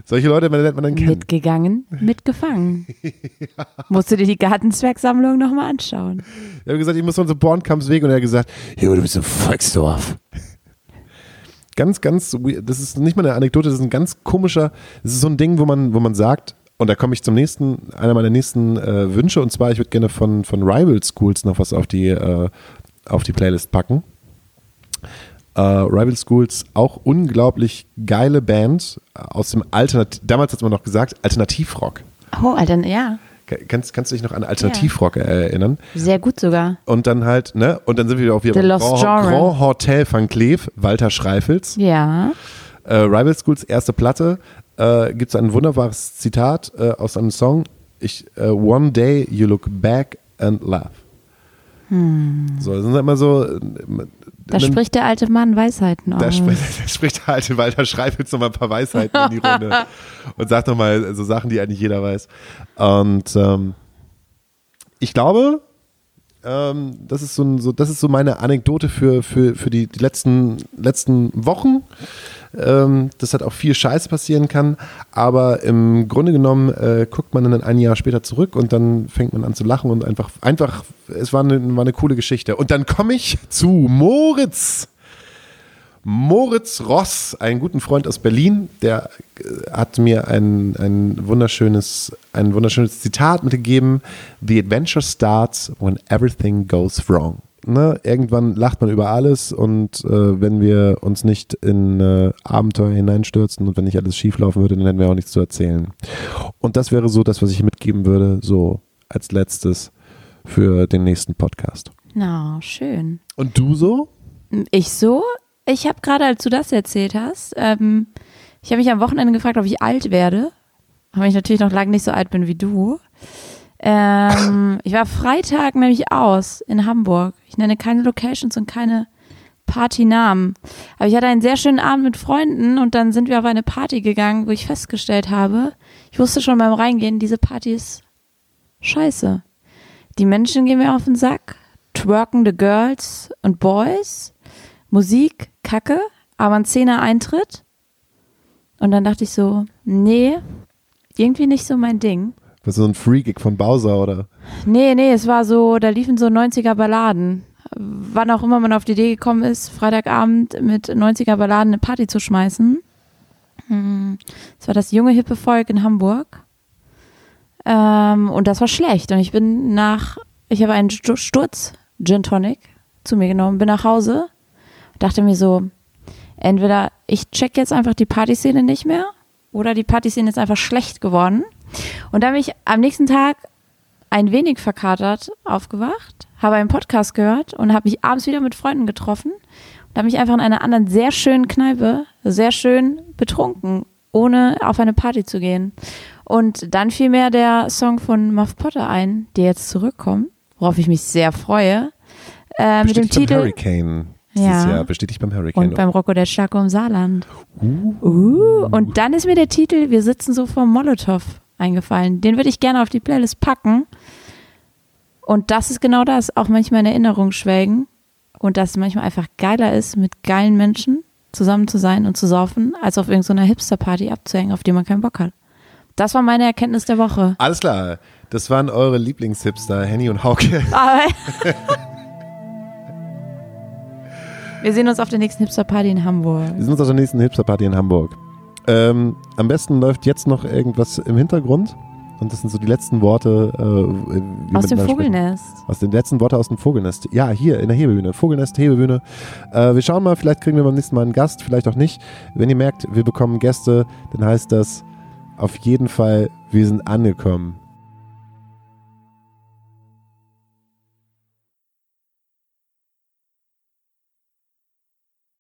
Solche Leute lernt man dann kennen. Mitgegangen, mitgefangen. *laughs* ja. Musst du dir die Gartenzwergsammlung nochmal anschauen. Ich habe gesagt, ich muss zum Bornkampfsweg und er hat gesagt, Jo, du bist im Volksdorf. Ganz, ganz, das ist nicht mal eine Anekdote, das ist ein ganz komischer, das ist so ein Ding, wo man, wo man sagt, und da komme ich zum nächsten, einer meiner nächsten äh, Wünsche, und zwar, ich würde gerne von, von Rival Schools noch was auf die, äh, auf die Playlist packen. Uh, Rival Schools, auch unglaublich geile Band aus dem Alternativ, damals hat man noch gesagt, Alternativrock. Oh, Alter, ja. Kannst, kannst du dich noch an Alternativrock ja. erinnern? Sehr gut sogar. Und dann halt, ne, und dann sind wir auch wieder The Lost Grand, Grand Hotel van Cleef, Walter Schreifels. Ja. Äh, Rival Schools erste Platte, äh, gibt es ein wunderbares Zitat äh, aus einem Song. Ich, uh, One day you look back and laugh. Hm. So, das sind immer so, *laughs* da spricht der alte Mann Weisheiten aus. Da spricht, da spricht der alte Walter schreibt jetzt nochmal ein paar Weisheiten in die Runde *laughs* und sagt nochmal so Sachen, die eigentlich jeder weiß. Und ähm, ich glaube, ähm, das, ist so, so, das ist so meine Anekdote für, für, für die, die letzten, letzten Wochen ähm, dass halt auch viel Scheiß passieren kann. Aber im Grunde genommen äh, guckt man dann ein Jahr später zurück und dann fängt man an zu lachen und einfach, einfach, es war eine, war eine coole Geschichte. Und dann komme ich zu Moritz. Moritz Ross, einen guten Freund aus Berlin, der äh, hat mir ein, ein, wunderschönes, ein wunderschönes Zitat mitgegeben. The adventure starts when everything goes wrong ne, irgendwann lacht man über alles und äh, wenn wir uns nicht in äh, Abenteuer hineinstürzen und wenn nicht alles schief laufen würde, dann hätten wir auch nichts zu erzählen. Und das wäre so das, was ich mitgeben würde, so als letztes für den nächsten Podcast. Na, schön. Und du so? Ich so? Ich habe gerade, als du das erzählt hast, ähm, ich habe mich am Wochenende gefragt, ob ich alt werde. Aber ich natürlich noch lange nicht so alt bin wie du. Ähm, *laughs* ich war Freitag nämlich aus in Hamburg. Ich nenne keine Locations und keine Partynamen. Aber ich hatte einen sehr schönen Abend mit Freunden und dann sind wir auf eine Party gegangen, wo ich festgestellt habe, ich wusste schon beim Reingehen, diese Party ist scheiße. Die Menschen gehen mir auf den Sack, twerkende Girls und Boys, Musik, Kacke, aber ein Zehner Eintritt. Und dann dachte ich so, nee, irgendwie nicht so mein Ding. Was so ein Free-Gig von Bowser oder? Nee, nee, es war so, da liefen so 90er Balladen. Wann auch immer man auf die Idee gekommen ist, Freitagabend mit 90er Balladen eine Party zu schmeißen. Hm, Das war das junge hippe Volk in Hamburg. Ähm, und das war schlecht. Und ich bin nach, ich habe einen Stu- Sturz Gin Tonic zu mir genommen, bin nach Hause, dachte mir so, entweder ich check jetzt einfach die Partyszene nicht mehr oder die Partyszene ist einfach schlecht geworden. Und dann bin ich am nächsten Tag ein wenig verkatert aufgewacht, habe einen Podcast gehört und habe mich abends wieder mit Freunden getroffen und habe mich einfach in einer anderen sehr schönen Kneipe sehr schön betrunken, ohne auf eine Party zu gehen. Und dann fiel mir der Song von Muff Potter ein, der jetzt zurückkommt, worauf ich mich sehr freue. Äh, mit dem Titel Hurricane dieses Ja. Jahr. Bestätigt beim Hurricane. und beim Rocco der Schlacko im Saarland. Uh. Und dann ist mir der Titel Wir sitzen so vor Molotow eingefallen. Den würde ich gerne auf die Playlist packen. Und das ist genau das, auch manchmal in Erinnerung schwelgen. Und dass es manchmal einfach geiler ist, mit geilen Menschen zusammen zu sein und zu saufen, als auf irgendeiner Hipster-Party abzuhängen, auf die man keinen Bock hat. Das war meine Erkenntnis der Woche. Alles klar. Das waren eure Lieblingshipster, Henny und Hauke. *laughs* *laughs* Wir sehen uns auf der nächsten Hipster-Party in Hamburg. Wir sind uns auf der nächsten Hipster-Party in Hamburg. Ähm, am besten läuft jetzt noch irgendwas im Hintergrund. Und das sind so die letzten Worte. Äh, Aus dem miteinander sprechen. Vogelnest. Aus den letzten Worte aus dem Vogelnest. Ja, hier in der Hebebühne. Vogelnest, Hebebühne. Äh, wir schauen mal, vielleicht kriegen wir beim nächsten Mal einen Gast, vielleicht auch nicht. Wenn ihr merkt, wir bekommen Gäste, dann heißt das auf jeden Fall, wir sind angekommen.